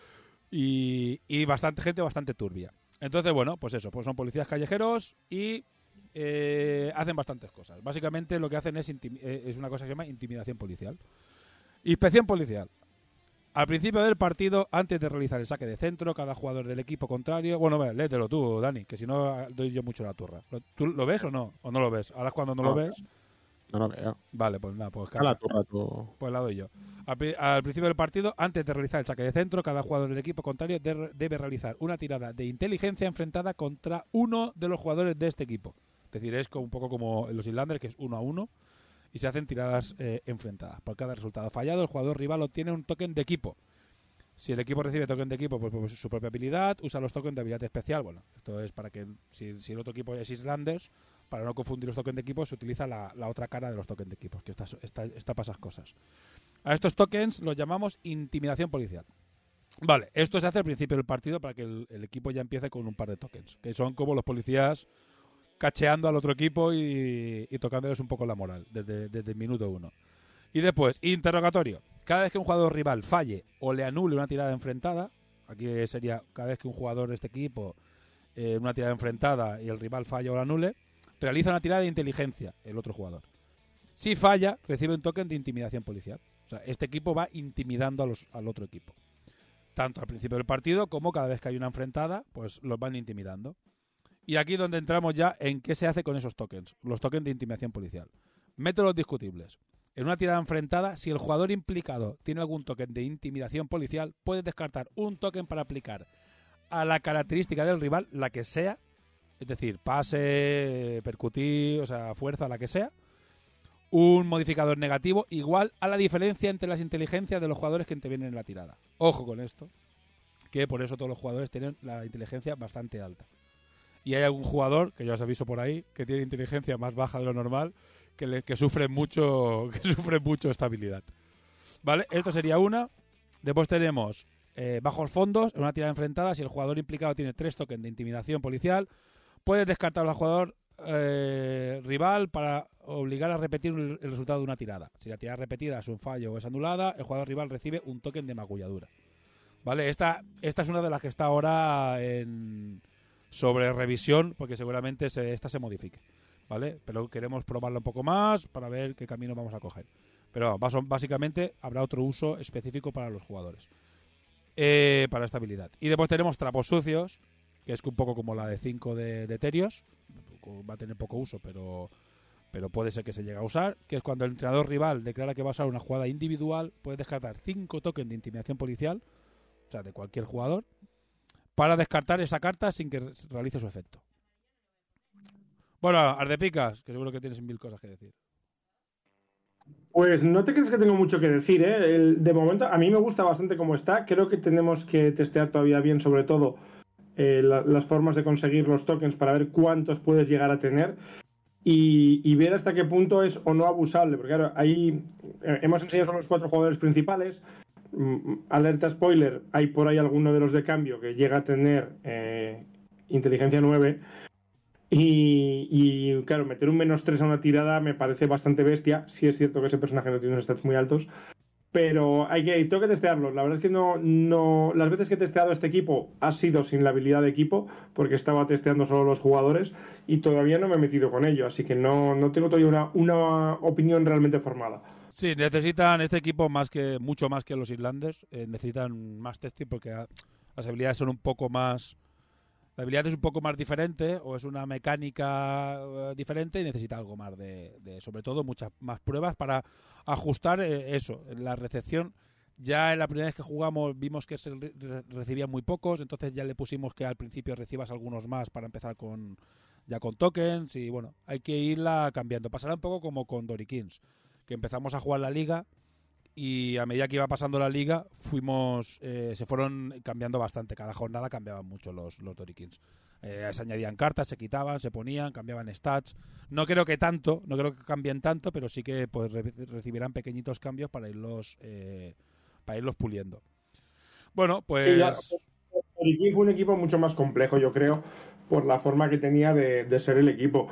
Y, y bastante gente bastante turbia. Entonces, bueno, pues eso, pues son policías callejeros y eh, hacen bastantes cosas. Básicamente lo que hacen es, eh, es una cosa que se llama intimidación policial. Inspección policial. Al principio del partido, antes de realizar el saque de centro, cada jugador del equipo contrario. Bueno, léetelo tú, Dani, que si no doy yo mucho la turra. ¿Tú lo ves o no? ¿O no lo ves? Ahora es cuando no, lo ves. No lo veo. Vale, pues nada, pues la turra tú. Pues la doy yo. Al, principio del partido, antes de realizar el saque de centro, cada jugador del equipo contrario debe realizar una tirada de inteligencia enfrentada contra uno de los jugadores de este equipo. Es decir, es un poco como los Islanders, que es uno a uno y se hacen tiradas eh, enfrentadas. Por cada resultado fallado, el jugador rival obtiene un token de equipo. Si el equipo recibe token de equipo, pues, pues su propia habilidad, usa los tokens de habilidad especial. Bueno, esto es para que si, el otro equipo es Islanders, para no confundir los tokens de equipo, se utiliza la, otra cara de los tokens de equipo, que está, está, está para esas cosas. A estos tokens los llamamos intimidación policial. Vale, esto se hace al principio del partido para que el, equipo ya empiece con un par de tokens, que son como los policías cacheando al otro equipo y, tocándoles un poco la moral desde, el minuto uno. Y después, interrogatorio. Cada vez que un jugador rival falle o le anule una tirada enfrentada, aquí sería cada vez que un jugador de este equipo eh, una tirada enfrentada y el rival falla o la anule, realiza una tirada de inteligencia el otro jugador. Si falla, recibe un token de intimidación policial. O sea, este equipo va intimidando a los, al otro equipo. Tanto al principio del partido como cada vez que hay una enfrentada, pues los van intimidando. Y aquí es donde entramos ya en qué se hace con esos tokens, los tokens de intimidación policial. Métodos discutibles. En una tirada enfrentada, si el jugador implicado tiene algún token de intimidación policial, puede descartar un token para aplicar a la característica del rival, la que sea, es decir, pase, percutir, o sea, fuerza, la que sea, un modificador negativo igual a la diferencia entre las inteligencias de los jugadores que intervienen en la tirada. Ojo con esto, que por eso todos los jugadores tienen la inteligencia bastante alta y hay algún jugador, que ya os aviso por ahí, que tiene inteligencia más baja de lo normal, que, que sufre mucho que sufre mucho estabilidad. ¿Vale? Esto sería una. Después tenemos eh, bajos fondos, en una tirada enfrentada, si el jugador implicado tiene tres tokens de intimidación policial, puede descartar al jugador eh, rival para obligar a repetir el, resultado de una tirada. Si la tirada repetida es un fallo o es anulada, el jugador rival recibe un token de magulladura. ¿Vale? Esta, esta es una de las que está ahora en, sobre revisión, porque seguramente esta se modifique. ¿Vale? Pero queremos probarla un poco más para ver qué camino vamos a coger. Pero básicamente habrá otro uso específico para los jugadores. Eh, para estabilidad. Y después tenemos trapos sucios, que es un poco como la de 5 de, de Terios. Va a tener poco uso, pero, pero puede ser que se llegue a usar. Que es cuando el entrenador rival declara que va a usar una jugada individual, puede descartar 5 tokens de intimidación policial, o sea, de cualquier jugador, para descartar esa carta sin que realice su efecto. Bueno, Ardepicas, que seguro que tienes mil cosas que decir. Pues no te crees que tengo mucho que decir, ¿eh? de momento, a mí me gusta bastante cómo está. Creo que tenemos que testear todavía bien, sobre todo, eh, las formas de conseguir los tokens para ver cuántos puedes llegar a tener y, y, ver hasta qué punto es o no abusable. Porque, claro, ahí eh, hemos enseñado solo los cuatro jugadores principales. Mm, alerta spoiler, hay por ahí alguno de los de cambio que llega a tener eh, inteligencia 9. Y, claro, meter un menos 3 a una tirada me parece bastante bestia. Si es cierto que ese personaje no tiene unos stats muy altos. Pero hay que, tengo que testearlo. La verdad es que no, no. Las veces que he testeado este equipo ha sido sin la habilidad de equipo, porque estaba testeando solo los jugadores y todavía no me he metido con ello. Así que no, no tengo todavía una, una opinión realmente formada. Sí, necesitan este equipo más que mucho más que los Islanders. Eh, necesitan más testing porque las habilidades son un poco más. La habilidad es un poco más diferente o es una mecánica eh, diferente y necesita algo más de, sobre todo, muchas más pruebas para ajustar eh, eso, la recepción. Ya en la primera vez que jugamos vimos que se recibían muy pocos, entonces ya le pusimos que al principio recibas algunos más para empezar con ya con tokens y bueno, hay que irla cambiando. Pasará un poco como con Dory Kings que empezamos a jugar la liga y a medida que iba pasando la liga fuimos eh, se fueron cambiando bastante. Cada jornada cambiaban mucho los los Dorikins eh, se añadían cartas se quitaban se ponían cambiaban stats. No creo que tanto no creo que cambien tanto pero sí que pues recibirán pequeñitos cambios para irlos eh, para irlos puliendo. Bueno pues sí, fue un equipo mucho más complejo yo creo por la forma que tenía de, de ser el equipo.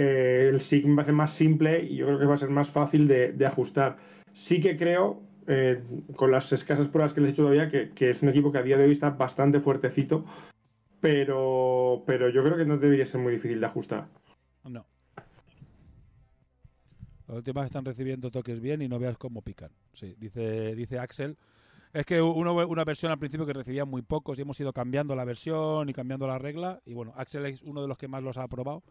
Eh, el SIG me parece más simple y yo creo que va a ser más fácil de, ajustar. Sí que creo, eh, con las escasas pruebas que les he hecho todavía, que, es un equipo que a día de hoy está bastante fuertecito, pero, pero yo creo que no debería ser muy difícil de ajustar. No. Las últimas están recibiendo toques bien y no veas cómo pican. Sí, dice, dice Axel. Es que uno, una versión al principio que recibía muy pocos y hemos ido cambiando la versión y cambiando la regla. Y bueno, Axel es uno de los que más los ha probado,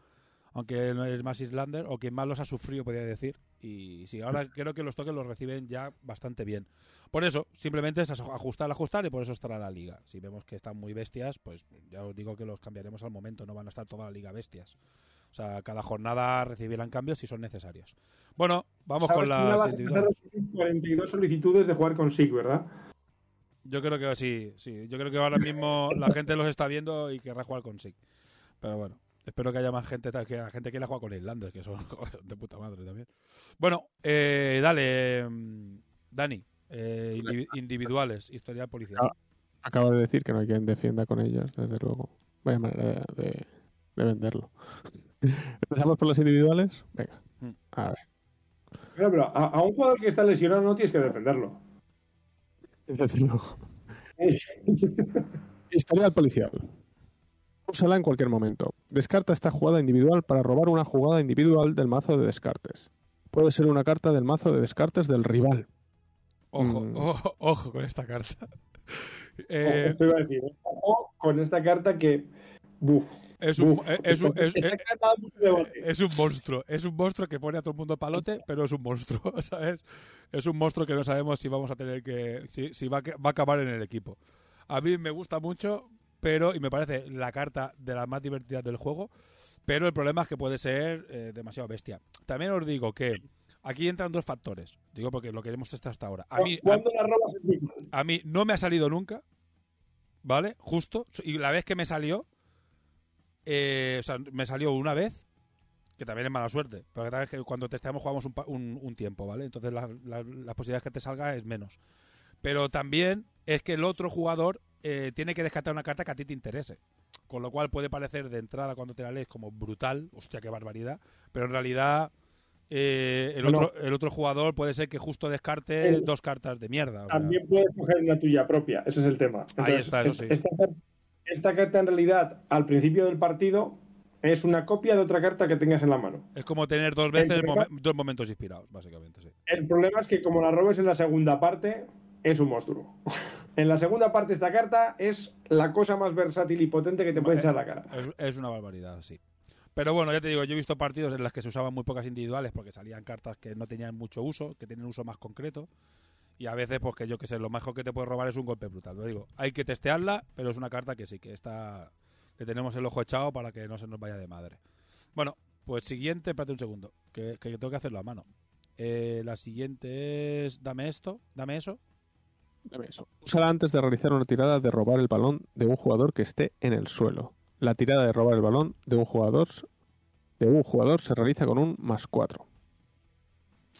aunque no es más Islander, o quien más los ha sufrido, podría decir. Y sí, ahora creo que los toques los reciben ya bastante bien. Por eso, simplemente es ajustar, ajustar y por eso estará la liga. Si vemos que están muy bestias, pues ya os digo que los cambiaremos al momento, no van a estar toda la liga bestias. O sea, cada jornada recibirán cambios si son necesarios. Bueno, vamos con las individuales. 42 solicitudes de jugar con SIG, ¿verdad? Yo creo que sí, sí. Yo creo que ahora mismo la gente los está viendo y querrá jugar con SIG. Pero bueno, espero que haya más gente que la gente quiera jugar con Islanders, que son de puta madre también. Bueno, eh, dale, Dani. Eh, individuales, historia policial. Acabo de decir que no hay quien defienda con ellos, desde luego. Vaya manera de, de venderlo. ¿Empezamos por los individuales? Venga. Mm. A ver. Pero, pero a, a, un jugador que está lesionado no tienes que defenderlo. Desde luego. Historial policial. Úsala en cualquier momento. Descarta esta jugada individual para robar una jugada individual del mazo de descartes. Puede ser una carta del mazo de descartes del rival. Ojo, mm. ojo, ojo con esta carta. eh... ojo, a decir, ojo con esta carta que. Buf, es un, Uf, es, un, es, es, es, un monstruo. Es un monstruo que pone a todo el mundo palote, pero es un monstruo, ¿sabes? Es un monstruo que no sabemos si vamos a tener que. si, si va, va a acabar en el equipo. A mí me gusta mucho, pero. y me parece la carta de las más divertidas del juego. Pero el problema es que puede ser eh, demasiado bestia. También os digo que aquí entran dos factores. Digo porque lo que hemos testado hasta ahora. A mí, a, a mí no me ha salido nunca. ¿Vale? Justo. Y la vez que me salió eh, o sea, me salió una vez, que también es mala suerte, pero que cuando testeamos jugamos un, un, un tiempo, ¿vale? Entonces la, la, las posibilidades que te salga es menos. Pero también es que el otro jugador eh, tiene que descartar una carta que a ti te interese. Con lo cual puede parecer de entrada cuando te la lees como brutal, hostia, qué barbaridad, pero en realidad eh, el, otro, el otro jugador puede ser que justo descarte el, dos cartas de mierda. O también sea. puedes coger una tuya propia, ese es el tema. Entonces, Ahí está, eso sí. Esta, esta carta en realidad al principio del partido es una copia de otra carta que tengas en la mano. Es como tener dos veces dos momentos inspirados, básicamente. Sí. El problema es que como la robes en la segunda parte, es un monstruo. En la segunda parte esta carta es la cosa más versátil y potente que te puede es, echar la cara. Es, es, una barbaridad, sí. Pero bueno, ya te digo, yo he visto partidos en los que se usaban muy pocas individuales porque salían cartas que no tenían mucho uso, que tienen uso más concreto. Y a veces, pues que yo que sé, lo mejor que te puede robar es un golpe brutal. Lo digo, hay que testearla, pero es una carta que sí, que está. que tenemos el ojo echado para que no se nos vaya de madre. Bueno, pues siguiente, espérate un segundo, que, que tengo que hacerlo a mano. Eh, la siguiente es. Dame esto, dame eso. Úsala antes de realizar una tirada de robar el balón de un jugador que esté en el suelo. La tirada de robar el balón de un jugador de un jugador se realiza con un más 4.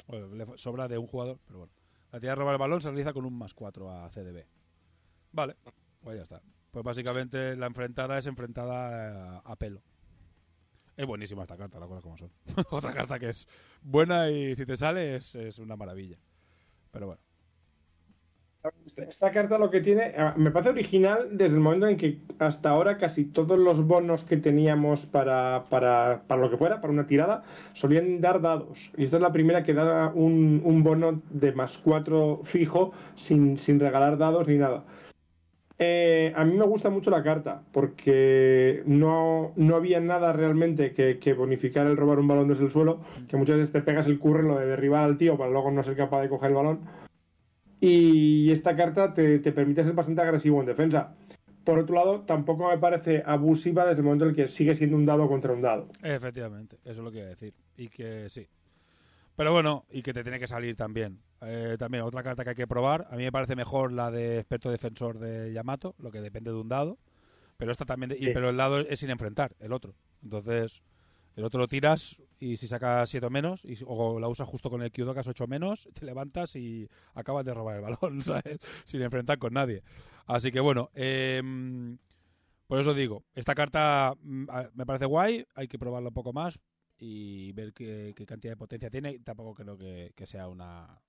Bueno, le sobra de un jugador, pero bueno. La tirada de robar el balón se realiza con un más 4 a CDB. Vale, pues ya está. Pues básicamente la enfrentada es enfrentada a, a pelo. Es buenísima esta carta, las cosas como son. Otra carta que es buena y si te sale es, es una maravilla. Pero bueno. Esta carta lo que tiene, ah, me parece original desde el momento en que hasta ahora casi todos los bonos que teníamos para, para, para lo que fuera, para una tirada, solían dar dados. Y esta es la primera que da un, un bono de más 4 fijo sin, sin regalar dados ni nada. Eh, a mí me gusta mucho la carta porque no, no había nada realmente que, que, bonificar el robar un balón desde el suelo, que muchas veces te pegas el curro en lo de derribar al tío para luego no ser capaz de coger el balón. Y esta carta te, te, permite ser bastante agresivo en defensa. Por otro lado, tampoco me parece abusiva desde el momento en el que sigue siendo un dado contra un dado. Efectivamente, eso es lo que iba a decir. Y que sí. Pero bueno, y que te tiene que salir también. Eh, también otra carta que hay que probar. A mí me parece mejor la de experto defensor de Yamato, lo que depende de un dado. Pero esta también, de, sí. y, pero el dado es sin enfrentar, el otro. Entonces, el otro lo tiras y si sacas 7 o menos, y, o la usas justo con el Kyudo que has 8 menos, te levantas y acabas de robar el balón, ¿sabes? Sin enfrentar con nadie. Así que bueno, eh, Por eso digo, esta carta mm, me parece guay, hay que probarla un poco más y ver qué, cantidad de potencia tiene. Tampoco creo que, sea una,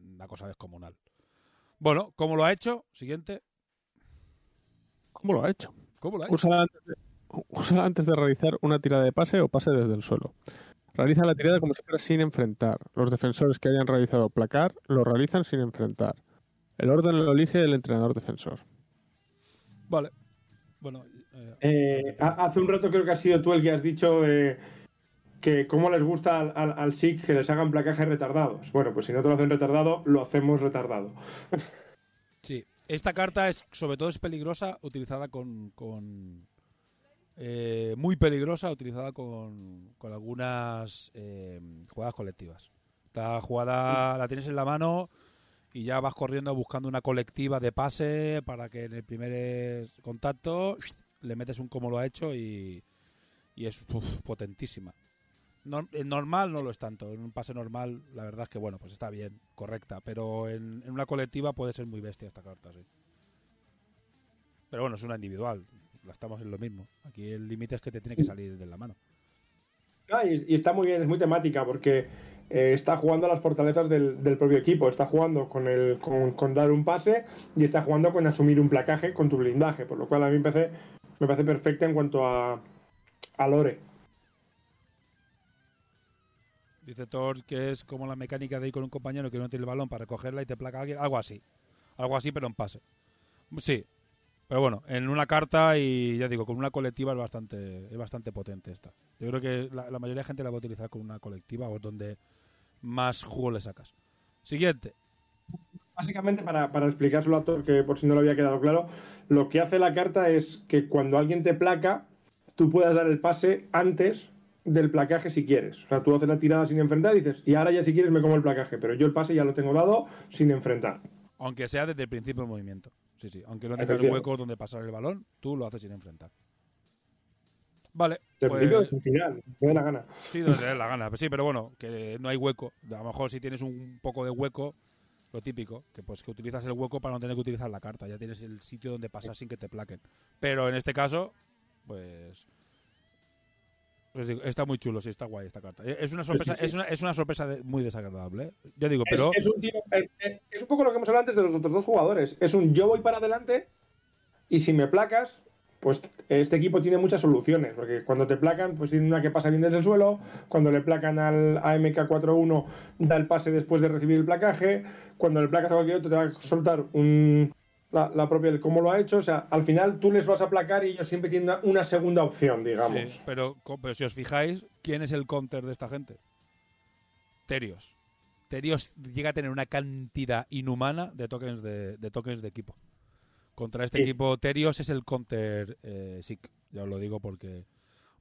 una, cosa descomunal. Bueno, ¿cómo lo ha hecho? Siguiente. ¿Cómo lo ha hecho? ¿Cómo lo ha hecho? Usa antes de realizar una tirada de pase o pase desde el suelo. Realiza la tirada como si fuera sin enfrentar. Los defensores que hayan realizado placar lo realizan sin enfrentar. El orden lo elige el entrenador defensor. Vale. Bueno, eh, eh, hace un rato creo que has sido tú el que has dicho eh, que cómo les gusta al, al, SIC que les hagan placajes retardados. Bueno, pues si no te lo hacen retardado, lo hacemos retardado. sí, esta carta es sobre todo es peligrosa utilizada con, con muy peligrosa utilizada con, con algunas jugadas colectivas. Esta jugada la tienes en la mano y ya vas corriendo buscando una colectiva de pase para que en el primer contacto le metes un como lo ha hecho y, es potentísima. en normal no lo es tanto, en un pase normal la verdad es que bueno, pues está bien, correcta, pero en, una colectiva puede ser muy bestia esta carta, sí. Pero bueno, es una individual, estamos en lo mismo. Aquí el límite es que te tiene que salir de la mano. Ah, y, está muy bien, es muy temática porque eh, está jugando a las fortalezas del, propio equipo. Está jugando con, el, con, dar un pase y está jugando con asumir un placaje con tu blindaje. Por lo cual a mí me parece, me parece perfecta en cuanto a, a lore. Dice Thor que es como la mecánica de ir con un compañero que no tiene el balón para recogerla y te placa a alguien. Algo así. Algo así, pero en pase. Sí, pero bueno, en una carta y ya digo, con una colectiva es bastante, es bastante potente esta. Yo creo que la, mayoría de gente la va a utilizar con una colectiva o es donde más jugo le sacas. Siguiente. Básicamente, para, para explicárselo a todos, que por si no lo había quedado claro, lo que hace la carta es que cuando alguien te placa, tú puedas dar el pase antes del placaje si quieres. O sea, tú haces la tirada sin enfrentar y dices, y ahora ya si quieres me como el placaje, pero yo el pase ya lo tengo dado sin enfrentar. Aunque sea desde el principio del movimiento. Sí, sí. Aunque no tengas hueco donde pasar el balón, tú lo haces sin enfrentar. Vale. Te pues... final, me da la gana. Sí, no te la gana. Sí, pero bueno, que no hay hueco. A lo mejor si tienes un poco de hueco, lo típico, que pues que utilizas el hueco para no tener que utilizar la carta. Ya tienes el sitio donde pasar sin que te plaquen. Pero en este caso, pues está muy chulo, sí, está guay esta carta. Es una sorpresa, Es una, es una sorpresa muy desagradable. ¿eh? Ya digo, pero. Es, un es, un poco lo que hemos hablado antes de los otros dos jugadores. Es un yo voy para adelante y si me placas, pues este equipo tiene muchas soluciones. Porque cuando te placan, pues tiene una que pasa bien desde el suelo. Cuando le placan al AMK41, da el pase después de recibir el placaje. Cuando le placas a cualquier otro, te va a soltar un, la, propia cómo lo ha hecho. O sea, al final tú les vas a aplacar y ellos siempre tienen una, segunda opción, digamos. Sí, pero, pero, si os fijáis, ¿quién es el counter de esta gente? Terios. Terios llega a tener una cantidad inhumana de tokens de, tokens de equipo. Contra este equipo, Terios es el counter eh, SIC. Ya os lo digo porque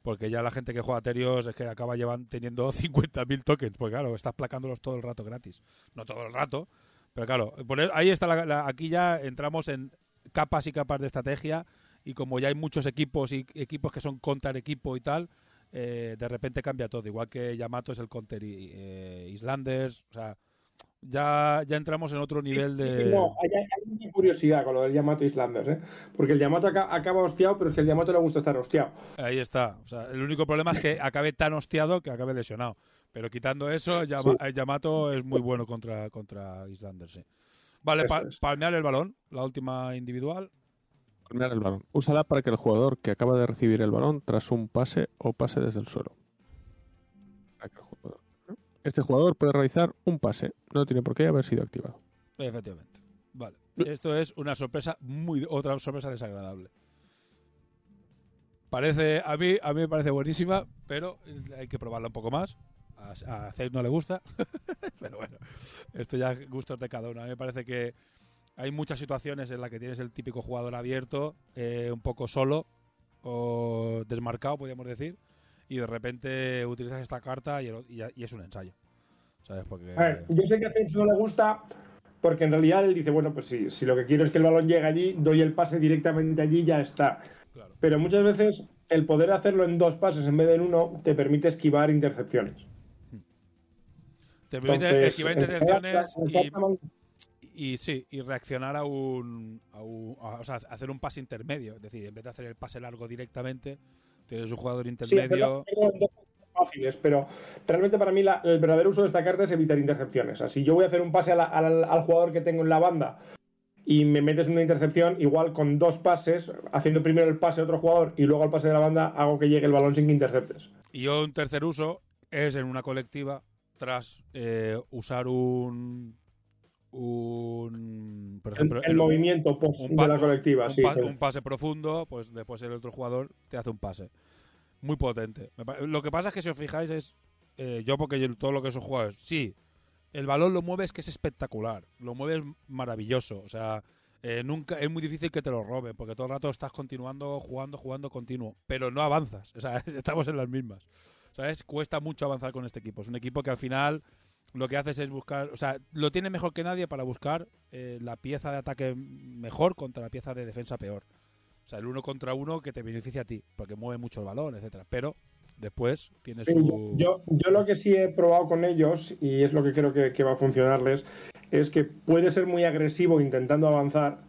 porque ya la gente que juega Terios es que acaba llevan, teniendo 50.000 tokens. Porque claro, estás placándolos todo el rato gratis. No todo el rato, pero claro, ahí está la, aquí ya entramos en capas y capas de estrategia y como ya hay muchos equipos y equipos que son counter equipo y tal, eh, de repente cambia todo. Igual que Yamato es el counter eh, Islanders, o sea, ya, ya entramos en otro nivel de. No, hay, hay, curiosidad con lo del Yamato Islanders, ¿eh? Porque el Yamato acaba hostiado, pero es que el Yamato le gusta estar hostiado. Ahí está. O sea, el único problema es que acabe tan hostiado que acabe lesionado. Pero quitando eso, Yamato es muy bueno contra, contra Islanders. Vale, palmear el balón, la última individual. Palmear el balón. Úsala para que el jugador que acaba de recibir el balón tras un pase o pase desde el suelo. Este jugador puede realizar un pase. No tiene por qué haber sido activado. Efectivamente. Vale. Esto es una sorpresa muy otra sorpresa desagradable. Parece a mí a mí me parece buenísima, pero hay que probarla un poco más a, a no le gusta, pero bueno, esto ya gustos de cada uno. A mí me parece que hay muchas situaciones en las que tienes el típico jugador abierto, eh, un poco solo o desmarcado, podríamos decir, y de repente utilizas esta carta y, es un ensayo. ¿Sabes? Porque... yo sé que a Censo no le gusta porque en realidad él dice, bueno, pues si, si lo que quiero es que el balón llegue allí, doy el pase directamente allí y ya está. Pero muchas veces el poder hacerlo en dos pases en vez de en uno te permite esquivar intercepciones. Te permite esquivar intercepciones y sí, y reaccionar a un, a un o sea, hacer un pase intermedio. Es decir, en vez de hacer el pase largo directamente, tienes un jugador intermedio. Sí, fáciles, pero realmente para mí la, el verdadero uso de esta carta es evitar intercepciones. Así yo voy a hacer un pase al, al, jugador que tengo en la banda y me metes una intercepción, igual con dos pases, haciendo primero el pase a otro jugador y luego al pase de la banda, hago que llegue el balón sin que interceptes. Y yo un tercer uso es en una colectiva tras eh, usar un un por ejemplo el, movimiento un, de la colectiva un, pase profundo pues después el otro jugador te hace un pase. Muy potente. Lo que pasa es que si os fijáis es eh, yo porque yo, todo lo que esos jugadores sí el balón lo mueves que es espectacular lo mueves maravilloso o sea eh, nunca es muy difícil que te lo robe porque todo el rato estás continuando jugando jugando continuo pero no avanzas o sea estamos en las mismas. Sabes cuesta mucho avanzar con este equipo es un equipo que al final lo que haces es buscar, o sea, lo tiene mejor que nadie para buscar eh, la pieza de ataque mejor contra la pieza de defensa peor. O sea, el uno contra uno que te beneficia a ti, porque mueve mucho el balón, etcétera. Pero después tienes su... Yo, yo lo que sí he probado con ellos, y es lo que creo que va a funcionarles, es que puede ser muy agresivo intentando avanzar,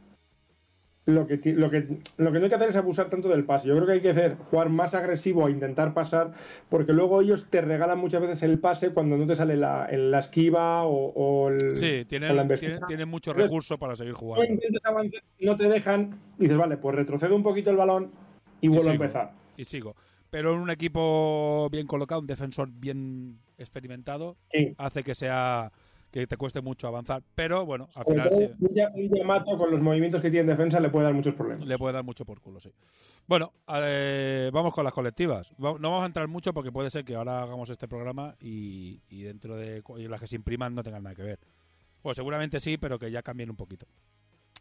lo que, lo, que, lo que no hay que hacer es abusar tanto del pase. Yo creo que hay que hacer jugar más agresivo a intentar pasar, porque luego ellos te regalan muchas veces el pase cuando no te sale la, la esquiva o, el, sí, tienen, tienen, mucho recurso para seguir jugando. No, te dejan, y dices, vale, pues retrocedo un poquito el balón y vuelvo a empezar. Y sigo. Pero en un equipo bien colocado, un defensor bien experimentado, hace que sea que te cueste mucho avanzar. Pero bueno, al final. Sí. Un Yamato con los movimientos que tiene en defensa le puede dar muchos problemas. Le puede dar mucho por culo, sí. Bueno, eh, vamos con las colectivas. No vamos a entrar mucho porque puede ser que ahora hagamos este programa y, dentro de las que se impriman no tengan nada que ver. Pues seguramente sí, pero que ya cambien un poquito.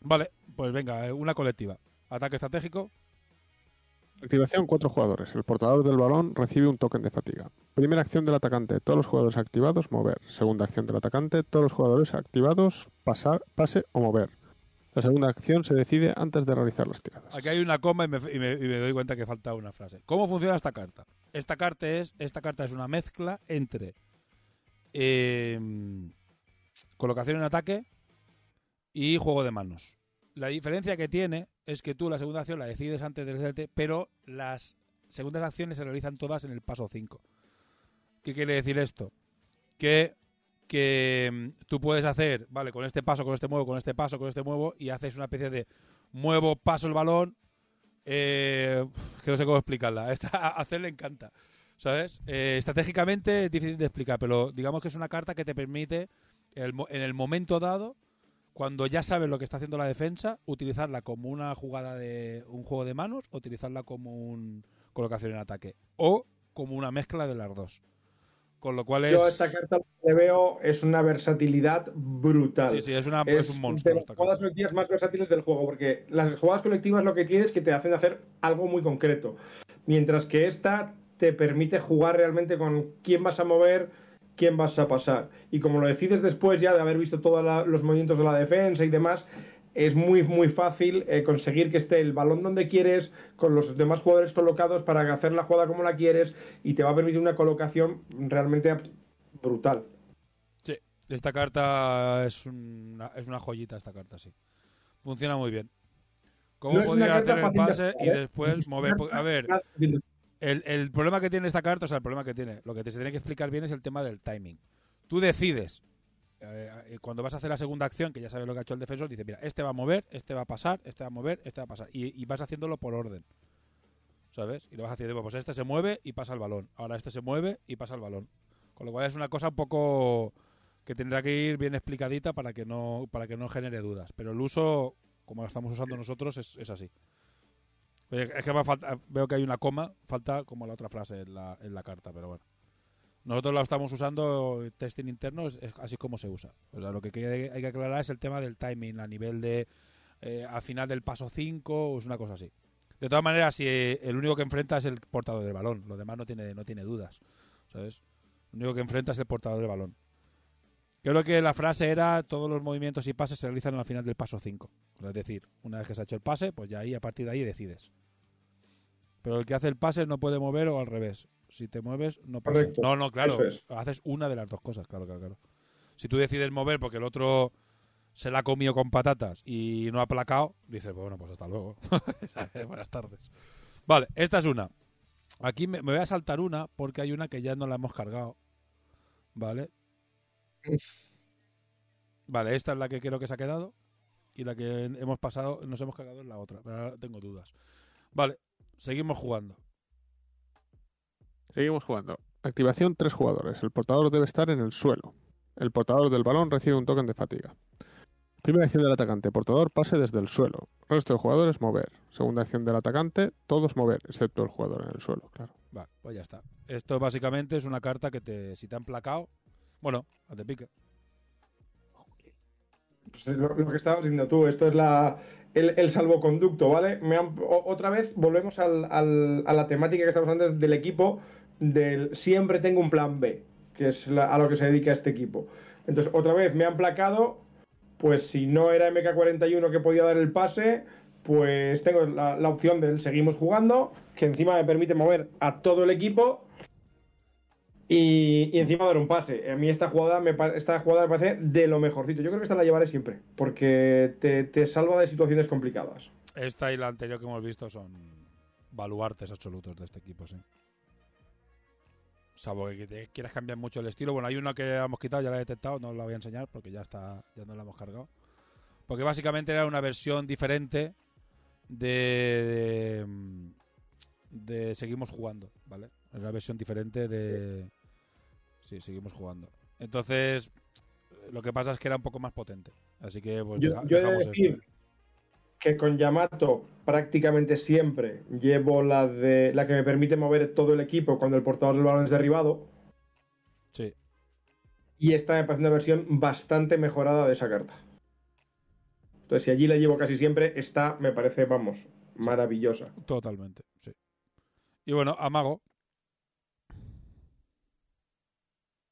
Vale, pues venga, eh, una colectiva. Ataque estratégico, Activación cuatro jugadores. El portador del balón recibe un token de fatiga. Primera acción del atacante, todos los jugadores activados, mover. Segunda acción del atacante, todos los jugadores activados, pasar, pase o mover. La segunda acción se decide antes de realizar las tiradas. Aquí hay una coma y me, doy cuenta que falta una frase. ¿Cómo funciona esta carta? Esta carta es, esta carta es una mezcla entre em, colocación en ataque y juego de manos. La diferencia que tiene es que tú la segunda acción la decides antes del CT, pero las segundas acciones se realizan todas en el paso 5. ¿Qué quiere decir esto? Que, que mm, tú puedes hacer, vale, con este paso, con este muevo, con este paso, con este muevo, y haces una especie de muevo, paso el balón. Eh, que no sé cómo explicarla. a hacer le encanta. ¿Sabes? Eh, estratégicamente es difícil de explicar, pero digamos que es una carta que te permite, en el momento dado, cuando ya sabes lo que está haciendo la defensa, utilizarla como una jugada de un juego de manos, utilizarla como un colocación en ataque o como una mezcla de las dos. Con lo cual es... Yo esta carta lo que veo es una versatilidad brutal. Sí, sí, es, una, es, un monstruo. De las jugadas colectivas más versátiles del juego, porque las jugadas colectivas lo que tienes es que te hacen hacer algo muy concreto. Mientras que esta te permite jugar realmente con quién vas a mover, quién vas a pasar. Y como lo decides después ya de haber visto todos los movimientos de la defensa y demás, es muy, muy fácil eh, conseguir que esté el balón donde quieres, con los demás jugadores colocados para hacer la jugada como la quieres y te va a permitir una colocación realmente brutal. Sí, esta carta es una, es una joyita, esta carta, sí. Funciona muy bien. ¿Cómo podría hacer el pase y ¿eh? después mover? A ver, el, problema que tiene esta carta, o sea, el problema que tiene, lo que te se tiene que explicar bien es el tema del timing. Tú decides, eh, eh, cuando vas a hacer la segunda acción, que ya sabes lo que ha hecho el defensor, dice, mira, este va a mover, este va a pasar, este va a mover, este va a pasar. Y, vas haciéndolo por orden. ¿Sabes? Y lo vas haciendo, pues este se mueve y pasa el balón. Ahora este se mueve y pasa el balón. Con lo cual es una cosa un poco que tendrá que ir bien explicadita para que no, para que no genere dudas. Pero el uso, como lo estamos usando nosotros, es así es que veo que hay una coma, falta como la otra frase en la, en la carta, pero bueno. Nosotros la estamos usando, testing interno, es, así como se usa. O sea, lo que hay que aclarar es el tema del timing, a nivel de, eh, al final del paso 5, o es una cosa así. De todas maneras, si eh, el único que enfrenta es el portador del balón, lo demás no tiene, no tiene dudas, ¿sabes? Lo único que enfrenta es el portador del balón. Creo que la frase era todos los movimientos y pases se realizan al final del paso 5. es decir, una vez que se ha hecho el pase, pues ya ahí a partir de ahí decides. Pero el que hace el pase no puede mover o al revés. Si te mueves, no pasa. No, no, claro. Haces una de las dos cosas, claro, claro, claro. Si tú decides mover porque el otro se la ha comido con patatas y no ha aplacado, dices, bueno, pues hasta luego. Buenas tardes. Vale, esta es una. Aquí me, me voy a saltar una porque hay una que ya no la hemos cargado. ¿Vale? Vale, esta es la que creo que se ha quedado. Y la que hemos pasado, nos hemos cargado en la otra. Pero ahora tengo dudas. Vale, seguimos jugando. Seguimos jugando. Activación tres jugadores. El portador debe estar en el suelo. El portador del balón recibe un token de fatiga. Primera acción del atacante, portador pase desde el suelo. Resto de jugadores mover. Segunda acción del atacante, todos mover, excepto el jugador en el suelo, claro. Vale, pues ya está. Esto básicamente es una carta que te, si te han placado, bueno, a te pica. Pues es lo, lo que estabas diciendo tú, esto es la, el, el salvoconducto, ¿vale? Me han- otra vez volvemos al- al- a la temática que estamos hablando del equipo, del siempre tengo un plan B, que es a lo que se dedica este equipo. Entonces, otra vez me han placado, pues si no era MK41 que podía dar el pase, pues tengo la, la opción del seguimos jugando, que encima me permite mover a todo el equipo y, encima dar un pase. A mí esta jugada, me, esta jugada me parece de lo mejorcito. Yo creo que esta la llevaré siempre, porque te, te salva de situaciones complicadas. Esta y la anterior que hemos visto son baluartes absolutos de este equipo, sí. Salvo que te quieras cambiar mucho el estilo. Bueno, hay una que hemos quitado, ya la he detectado, no la voy a enseñar porque ya está, ya no la hemos cargado. Porque básicamente era una versión diferente de, de, de seguimos jugando, ¿vale? Es una versión diferente de sí, seguimos jugando. Entonces, lo que pasa es que era un poco más potente. Así que pues Yo, yo he de decir esto. que con Yamato prácticamente siempre llevo la de la que me permite mover todo el equipo cuando el portador del balón es derribado. Sí, Y esta me parece una versión bastante mejorada de esa carta. Entonces, si allí la llevo casi siempre, esta me parece, vamos, maravillosa. Totalmente, sí. Y bueno, Amago,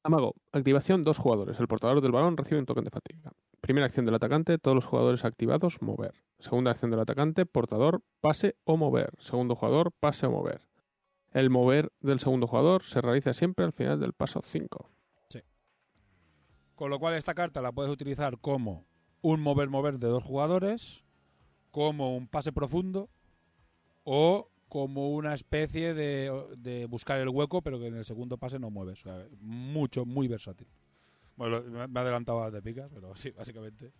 Amago. Activación dos jugadores. El portador del balón recibe un token de fatiga. Primera acción del atacante, todos los jugadores activados, mover. Segunda acción del atacante, portador, pase o mover. Segundo jugador, pase o mover. El mover del segundo jugador se realiza siempre al final del paso 5. con lo cual esta carta la puedes utilizar como un mover-mover de dos jugadores, como un pase profundo o como una especie de, buscar el hueco, pero que en el segundo pase no mueves. Mucho, muy versátil. Bueno, me he adelantado de pica, pero sí, básicamente.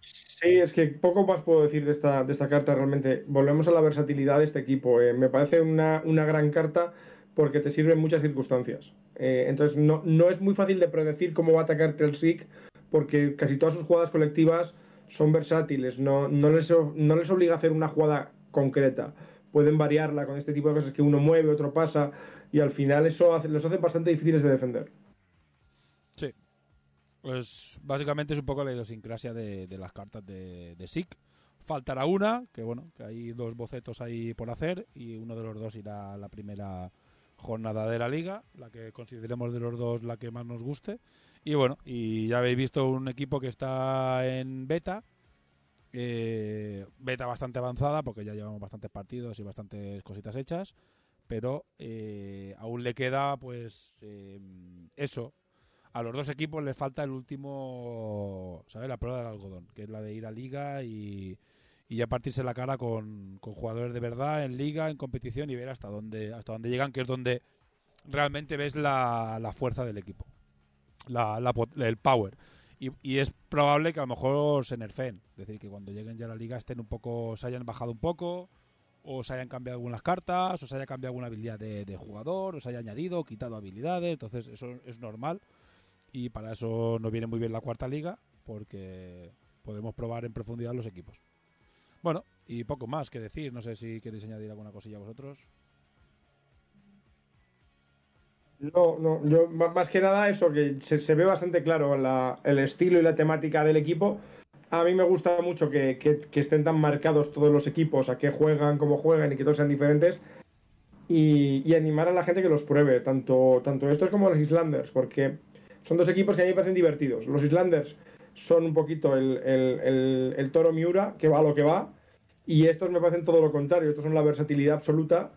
Sí, es que poco más puedo decir de esta, de esta carta realmente. Volvemos a la versatilidad de este equipo. eh. Me parece una, una gran carta porque te sirve en muchas circunstancias. Eh, entonces no, no es muy fácil de predecir cómo va a atacarte el porque casi todas sus jugadas colectivas son versátiles. No, no, les, no les obliga a hacer una jugada concreta. Pueden variarla con este tipo de cosas que uno mueve, otro pasa y al final eso hace- los hace bastante difíciles de defender. Sí. Pues básicamente es un poco la idiosincrasia de, de las cartas de, de SIC. Faltará una, que bueno, que hay dos bocetos ahí por hacer y uno de los dos irá a la primera jornada de la liga, la que consideremos de los dos la que más nos guste. Y bueno, y ya habéis visto un equipo que está en beta, eh, beta bastante avanzada porque ya llevamos bastantes partidos y bastantes cositas hechas, pero eh, aún le queda pues eh, eso, a los dos equipos les falta el último, ¿sabes? La prueba del algodón, que es la de ir a liga y, y ya partirse la cara con, con jugadores de verdad en liga, en competición y ver hasta dónde, hasta dónde llegan, que es donde realmente ves la, la fuerza del equipo, la, la el power. Y, y es probable que a lo mejor se nerfeen, es decir, que cuando lleguen ya a la liga estén un poco, se hayan bajado un poco, o se hayan cambiado algunas cartas, o se haya cambiado alguna habilidad de, de jugador, o se haya añadido quitado habilidades, entonces eso es normal y para eso nos viene muy bien la cuarta liga porque podemos probar en profundidad los equipos. Bueno, y poco más que decir, no sé si queréis añadir alguna cosilla vosotros. No, no, yo más que nada eso, que se, ve bastante claro la- el estilo y la temática del equipo. A mí me gusta mucho que, que- estén tan marcados todos los equipos, a qué juegan, cómo juegan y que todos sean diferentes. Y, animar a la gente que los pruebe, tanto, tanto estos como los Islanders, porque son dos equipos que a mí me parecen divertidos. Los Islanders son un poquito el, el- el- toro Miura, que va lo que va, y estos me parecen todo lo contrario. Estos son la versatilidad absoluta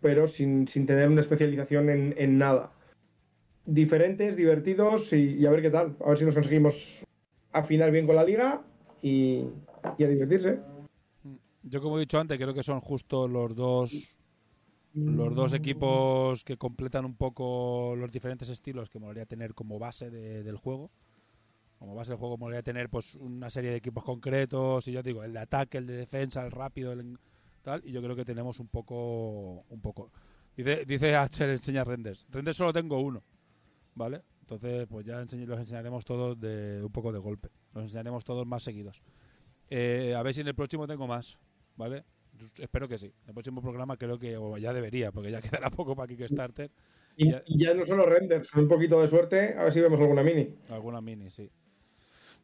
pero sin, sin tener una especialización en, en nada. Diferentes, divertidos y, a ver qué tal. A ver si nos conseguimos afinar bien con la liga y, y a divertirse. Yo, como he dicho antes, creo que son justo los dos los dos equipos que completan un poco los diferentes estilos que molaría tener como base de- del juego. Como base del juego molaría tener pues una serie de equipos concretos y yo digo, el de ataque, el de defensa, el rápido, el tal, y yo creo que tenemos un poco un poco. Dice dice Axel enseña renders. Renders solo tengo uno. ¿Vale? Entonces, pues ya enseñ- los enseñaremos todos de un poco de golpe. Los enseñaremos todos más seguidos. Eh, a ver si en el próximo tengo más, ¿vale? Espero que sí. En el próximo programa creo que, o ya debería, porque ya quedará poco para Kickstarter. Y, Ya. no solo renders, con un poquito de suerte, a ver si vemos alguna mini. Alguna mini, sí.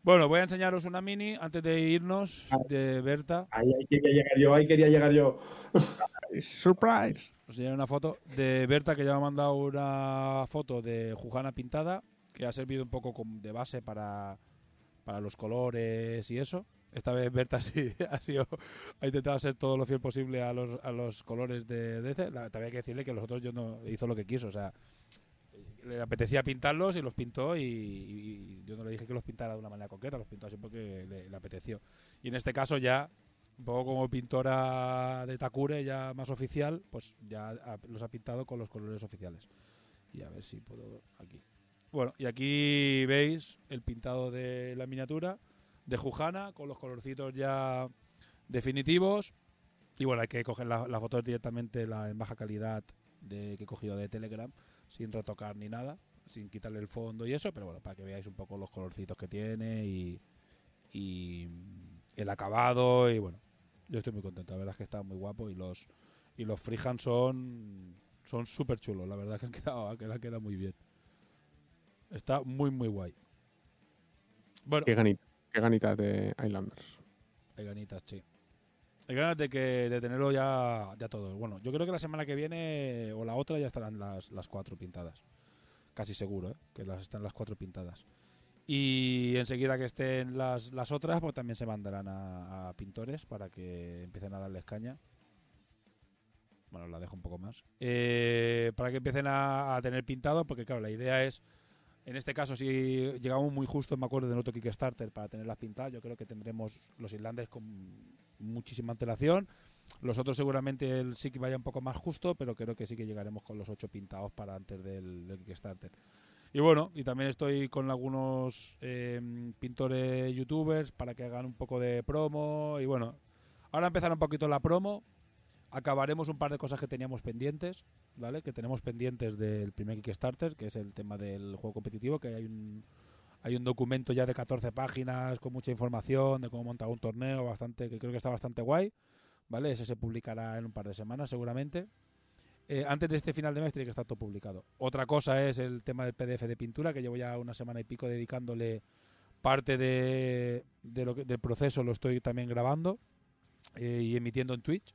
Bueno, voy a enseñaros una mini antes de irnos de Berta. Ahí, ahí quería llegar yo, ahí quería llegar yo. Surprise. Os enseñaré una foto de Berta que ya me ha mandado una foto de Jujana pintada que ha servido un poco de base para, para los colores y eso. Esta vez Berta sí ha sido ha intentado ser todo lo fiel posible a los, a los colores de DC. La, también hay que decirle que los otros yo no hizo lo que quiso, o sea, le apetecía pintarlos y los pintó y, y yo no le dije que los pintara de una manera concreta, los pintó así porque le, le apeteció. Y en este caso ya un poco como pintora de Takure ya más oficial, pues ya ha- los ha pintado con los colores oficiales. Y a ver si puedo aquí. Bueno, y aquí veis el pintado de la miniatura de Jujana con los colorcitos ya definitivos. Y bueno, hay que coger la, la foto directamente la, en baja calidad de, que he cogido de Telegram, sin retocar ni nada, sin quitarle el fondo y eso, pero bueno, para que veáis un poco los colorcitos que tiene y, y el acabado y bueno, yo estoy muy contento, la verdad es que está muy guapo y los y los freehand son son súper chulos, la verdad que han quedado, que han quedado muy bien. Está muy muy guay. Bueno, Qué ganita, qué ganita de Islanders. hay ganitas, sí. Hay ganas de que de tenerlo ya, ya todo. Bueno, yo creo que la semana que viene o la otra ya estarán las, las cuatro pintadas. Casi seguro, ¿eh? que las están las cuatro pintadas. Y enseguida que estén las, las otras, pues también se mandarán a, pintores para que empiecen a darles caña. Bueno, la dejo un poco más. Eh, para que empiecen a, tener pintado, porque claro, la idea es, en este caso, si llegamos muy justo, me acuerdo de otro Kickstarter para tenerlas pintadas, yo creo que tendremos los islandes con muchísima antelación. Los otros seguramente el sí que vaya un poco más justo, pero creo que sí que llegaremos con los ocho pintados para antes del, Kickstarter. Y bueno, y también estoy con algunos eh, pintores youtubers para que hagan un poco de promo. Y bueno, ahora empezará un poquito la promo. Acabaremos un par de cosas que teníamos pendientes, ¿vale? Que tenemos pendientes del primer Kickstarter, que es el tema del juego competitivo, que hay un, hay un documento ya de 14 páginas con mucha información de cómo montar un torneo, bastante que creo que está bastante guay, ¿vale? Ese se publicará en un par de semanas seguramente. Eh, antes de este final de mes tiene que estar todo publicado. Otra cosa es el tema del PDF de pintura, que llevo ya una semana y pico dedicándole parte de, de del proceso, lo estoy también grabando eh, y emitiendo en Twitch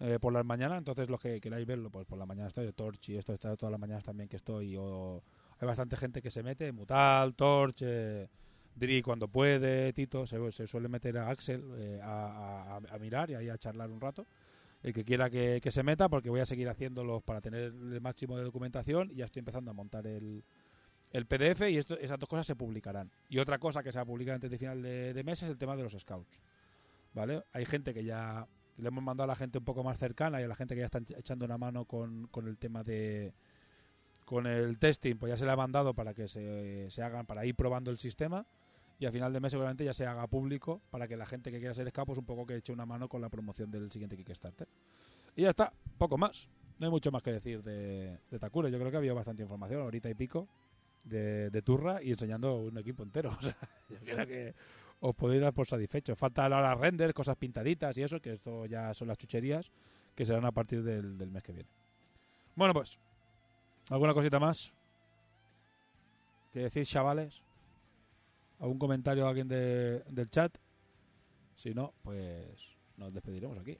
eh, por las mañanas. Entonces, los que queráis verlo, pues por la mañana estoy, Torch y esto está todas las mañanas también que estoy. O, hay bastante gente que se mete, Mutal, Torch, eh, Dri cuando puede, Tito, se, suele meter a Axel eh, a, mirar y ahí a charlar un rato. El que quiera que, se meta, porque voy a seguir haciéndolos para tener el máximo de documentación y ya estoy empezando a montar el, el PDF y esto, esas dos cosas se publicarán. Y otra cosa que se va a publicar antes de final de, de mes es el tema de los scouts. ¿Vale? Hay gente que ya le hemos mandado a la gente un poco más cercana y a la gente que ya está echando una mano con, con el tema de con el testing, pues ya se le ha mandado para que se, se hagan, para ir probando el sistema y a final de mes seguramente ya se haga público para que la gente que quiera ser scout pues un poco que eche una mano con la promoción del siguiente Kickstarter. Y ya está, poco más. No hay mucho más que decir de, de Takure. Yo creo que había bastante información, ahorita y pico, de, de Turra y enseñando un equipo entero. O sea, yo creo que os podéis dar por satisfechos. Faltan ahora renders, cosas pintaditas y eso, que esto ya son las chucherías que serán a partir del, del mes que viene. Bueno, pues, ¿alguna cosita más? ¿Qué decir, chavales? ¿Algún comentario de alguien de- del chat? Si no, pues nos despediremos aquí.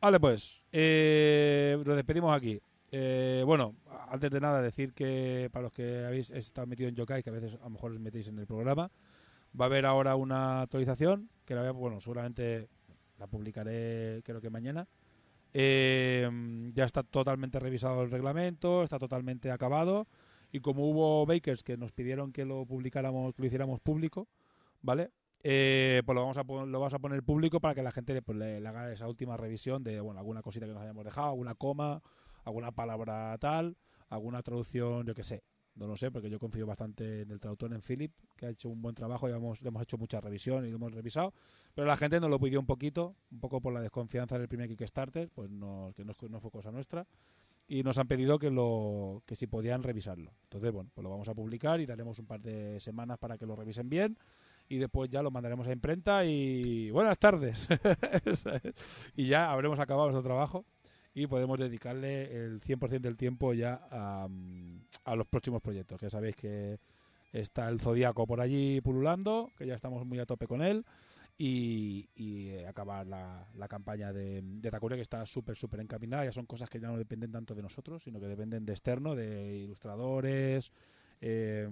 Vale, pues, eh, nos despedimos aquí. Eh, bueno, antes de nada decir que para los que habéis estado metidos en Yokai, que a veces a lo mejor os metéis en el programa, va a haber ahora una actualización que la voy a, bueno, seguramente la publicaré creo que mañana. Eh, ya está totalmente revisado el reglamento, está totalmente acabado y como hubo bakers que nos pidieron que lo publicáramos, que lo hiciéramos público, ¿vale? Eh, pues lo vamos, a, lo vamos a poner público para que la gente pues, le, le, haga esa última revisión de bueno alguna cosita que nos hayamos dejado, alguna coma, alguna palabra tal, alguna traducción, yo que sé. No lo sé, porque yo confío bastante en el traductor, en Philip, que ha hecho un buen trabajo y hemos, hemos hecho mucha revisión y lo hemos revisado. Pero la gente nos lo pidió un poquito, un poco por la desconfianza del primer Kickstarter, pues no, que no, no fue cosa nuestra y nos han pedido que lo que si podían revisarlo. Entonces, bueno, pues lo vamos a publicar y daremos un par de semanas para que lo revisen bien y después ya lo mandaremos a imprenta y buenas tardes. y ya habremos acabado nuestro trabajo y podemos dedicarle el 100% del tiempo ya a, a, los próximos proyectos. Ya sabéis que está el Zodíaco por allí pululando, que ya estamos muy a tope con él y, y acabar la, campaña de, de que está súper, súper encaminada. Ya son cosas que ya no dependen tanto de nosotros, sino que dependen de externo, de ilustradores, eh,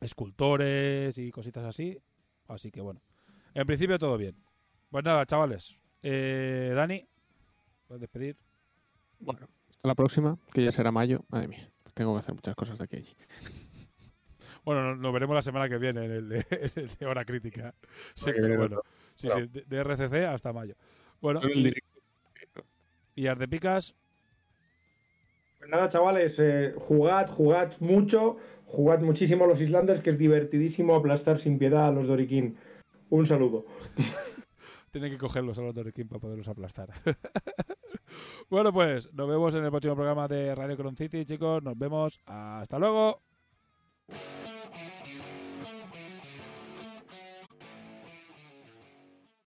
escultores y cositas así. Así que bueno, en principio todo bien. Pues nada, chavales. Eh, Dani, puedes despedir. Bueno, hasta la próxima, que ya será mayo. Madre mía, tengo que hacer muchas cosas de aquí a allí. Bueno, nos veremos la semana que viene en el de, en el de hora crítica. Sí, pero bueno. Sí, sí, de, de, RCC hasta mayo. Bueno, y, y Ardepicas. Pues nada, chavales, eh, jugad, jugad mucho, jugad muchísimo a los Islanders, que es divertidísimo aplastar sin piedad a los Doriquín. Un saludo. Tiene que cogerlos a los Doriquín para poderlos aplastar. bueno, pues nos vemos en el próximo programa de Radio Cron City, chicos. Nos vemos. Hasta luego.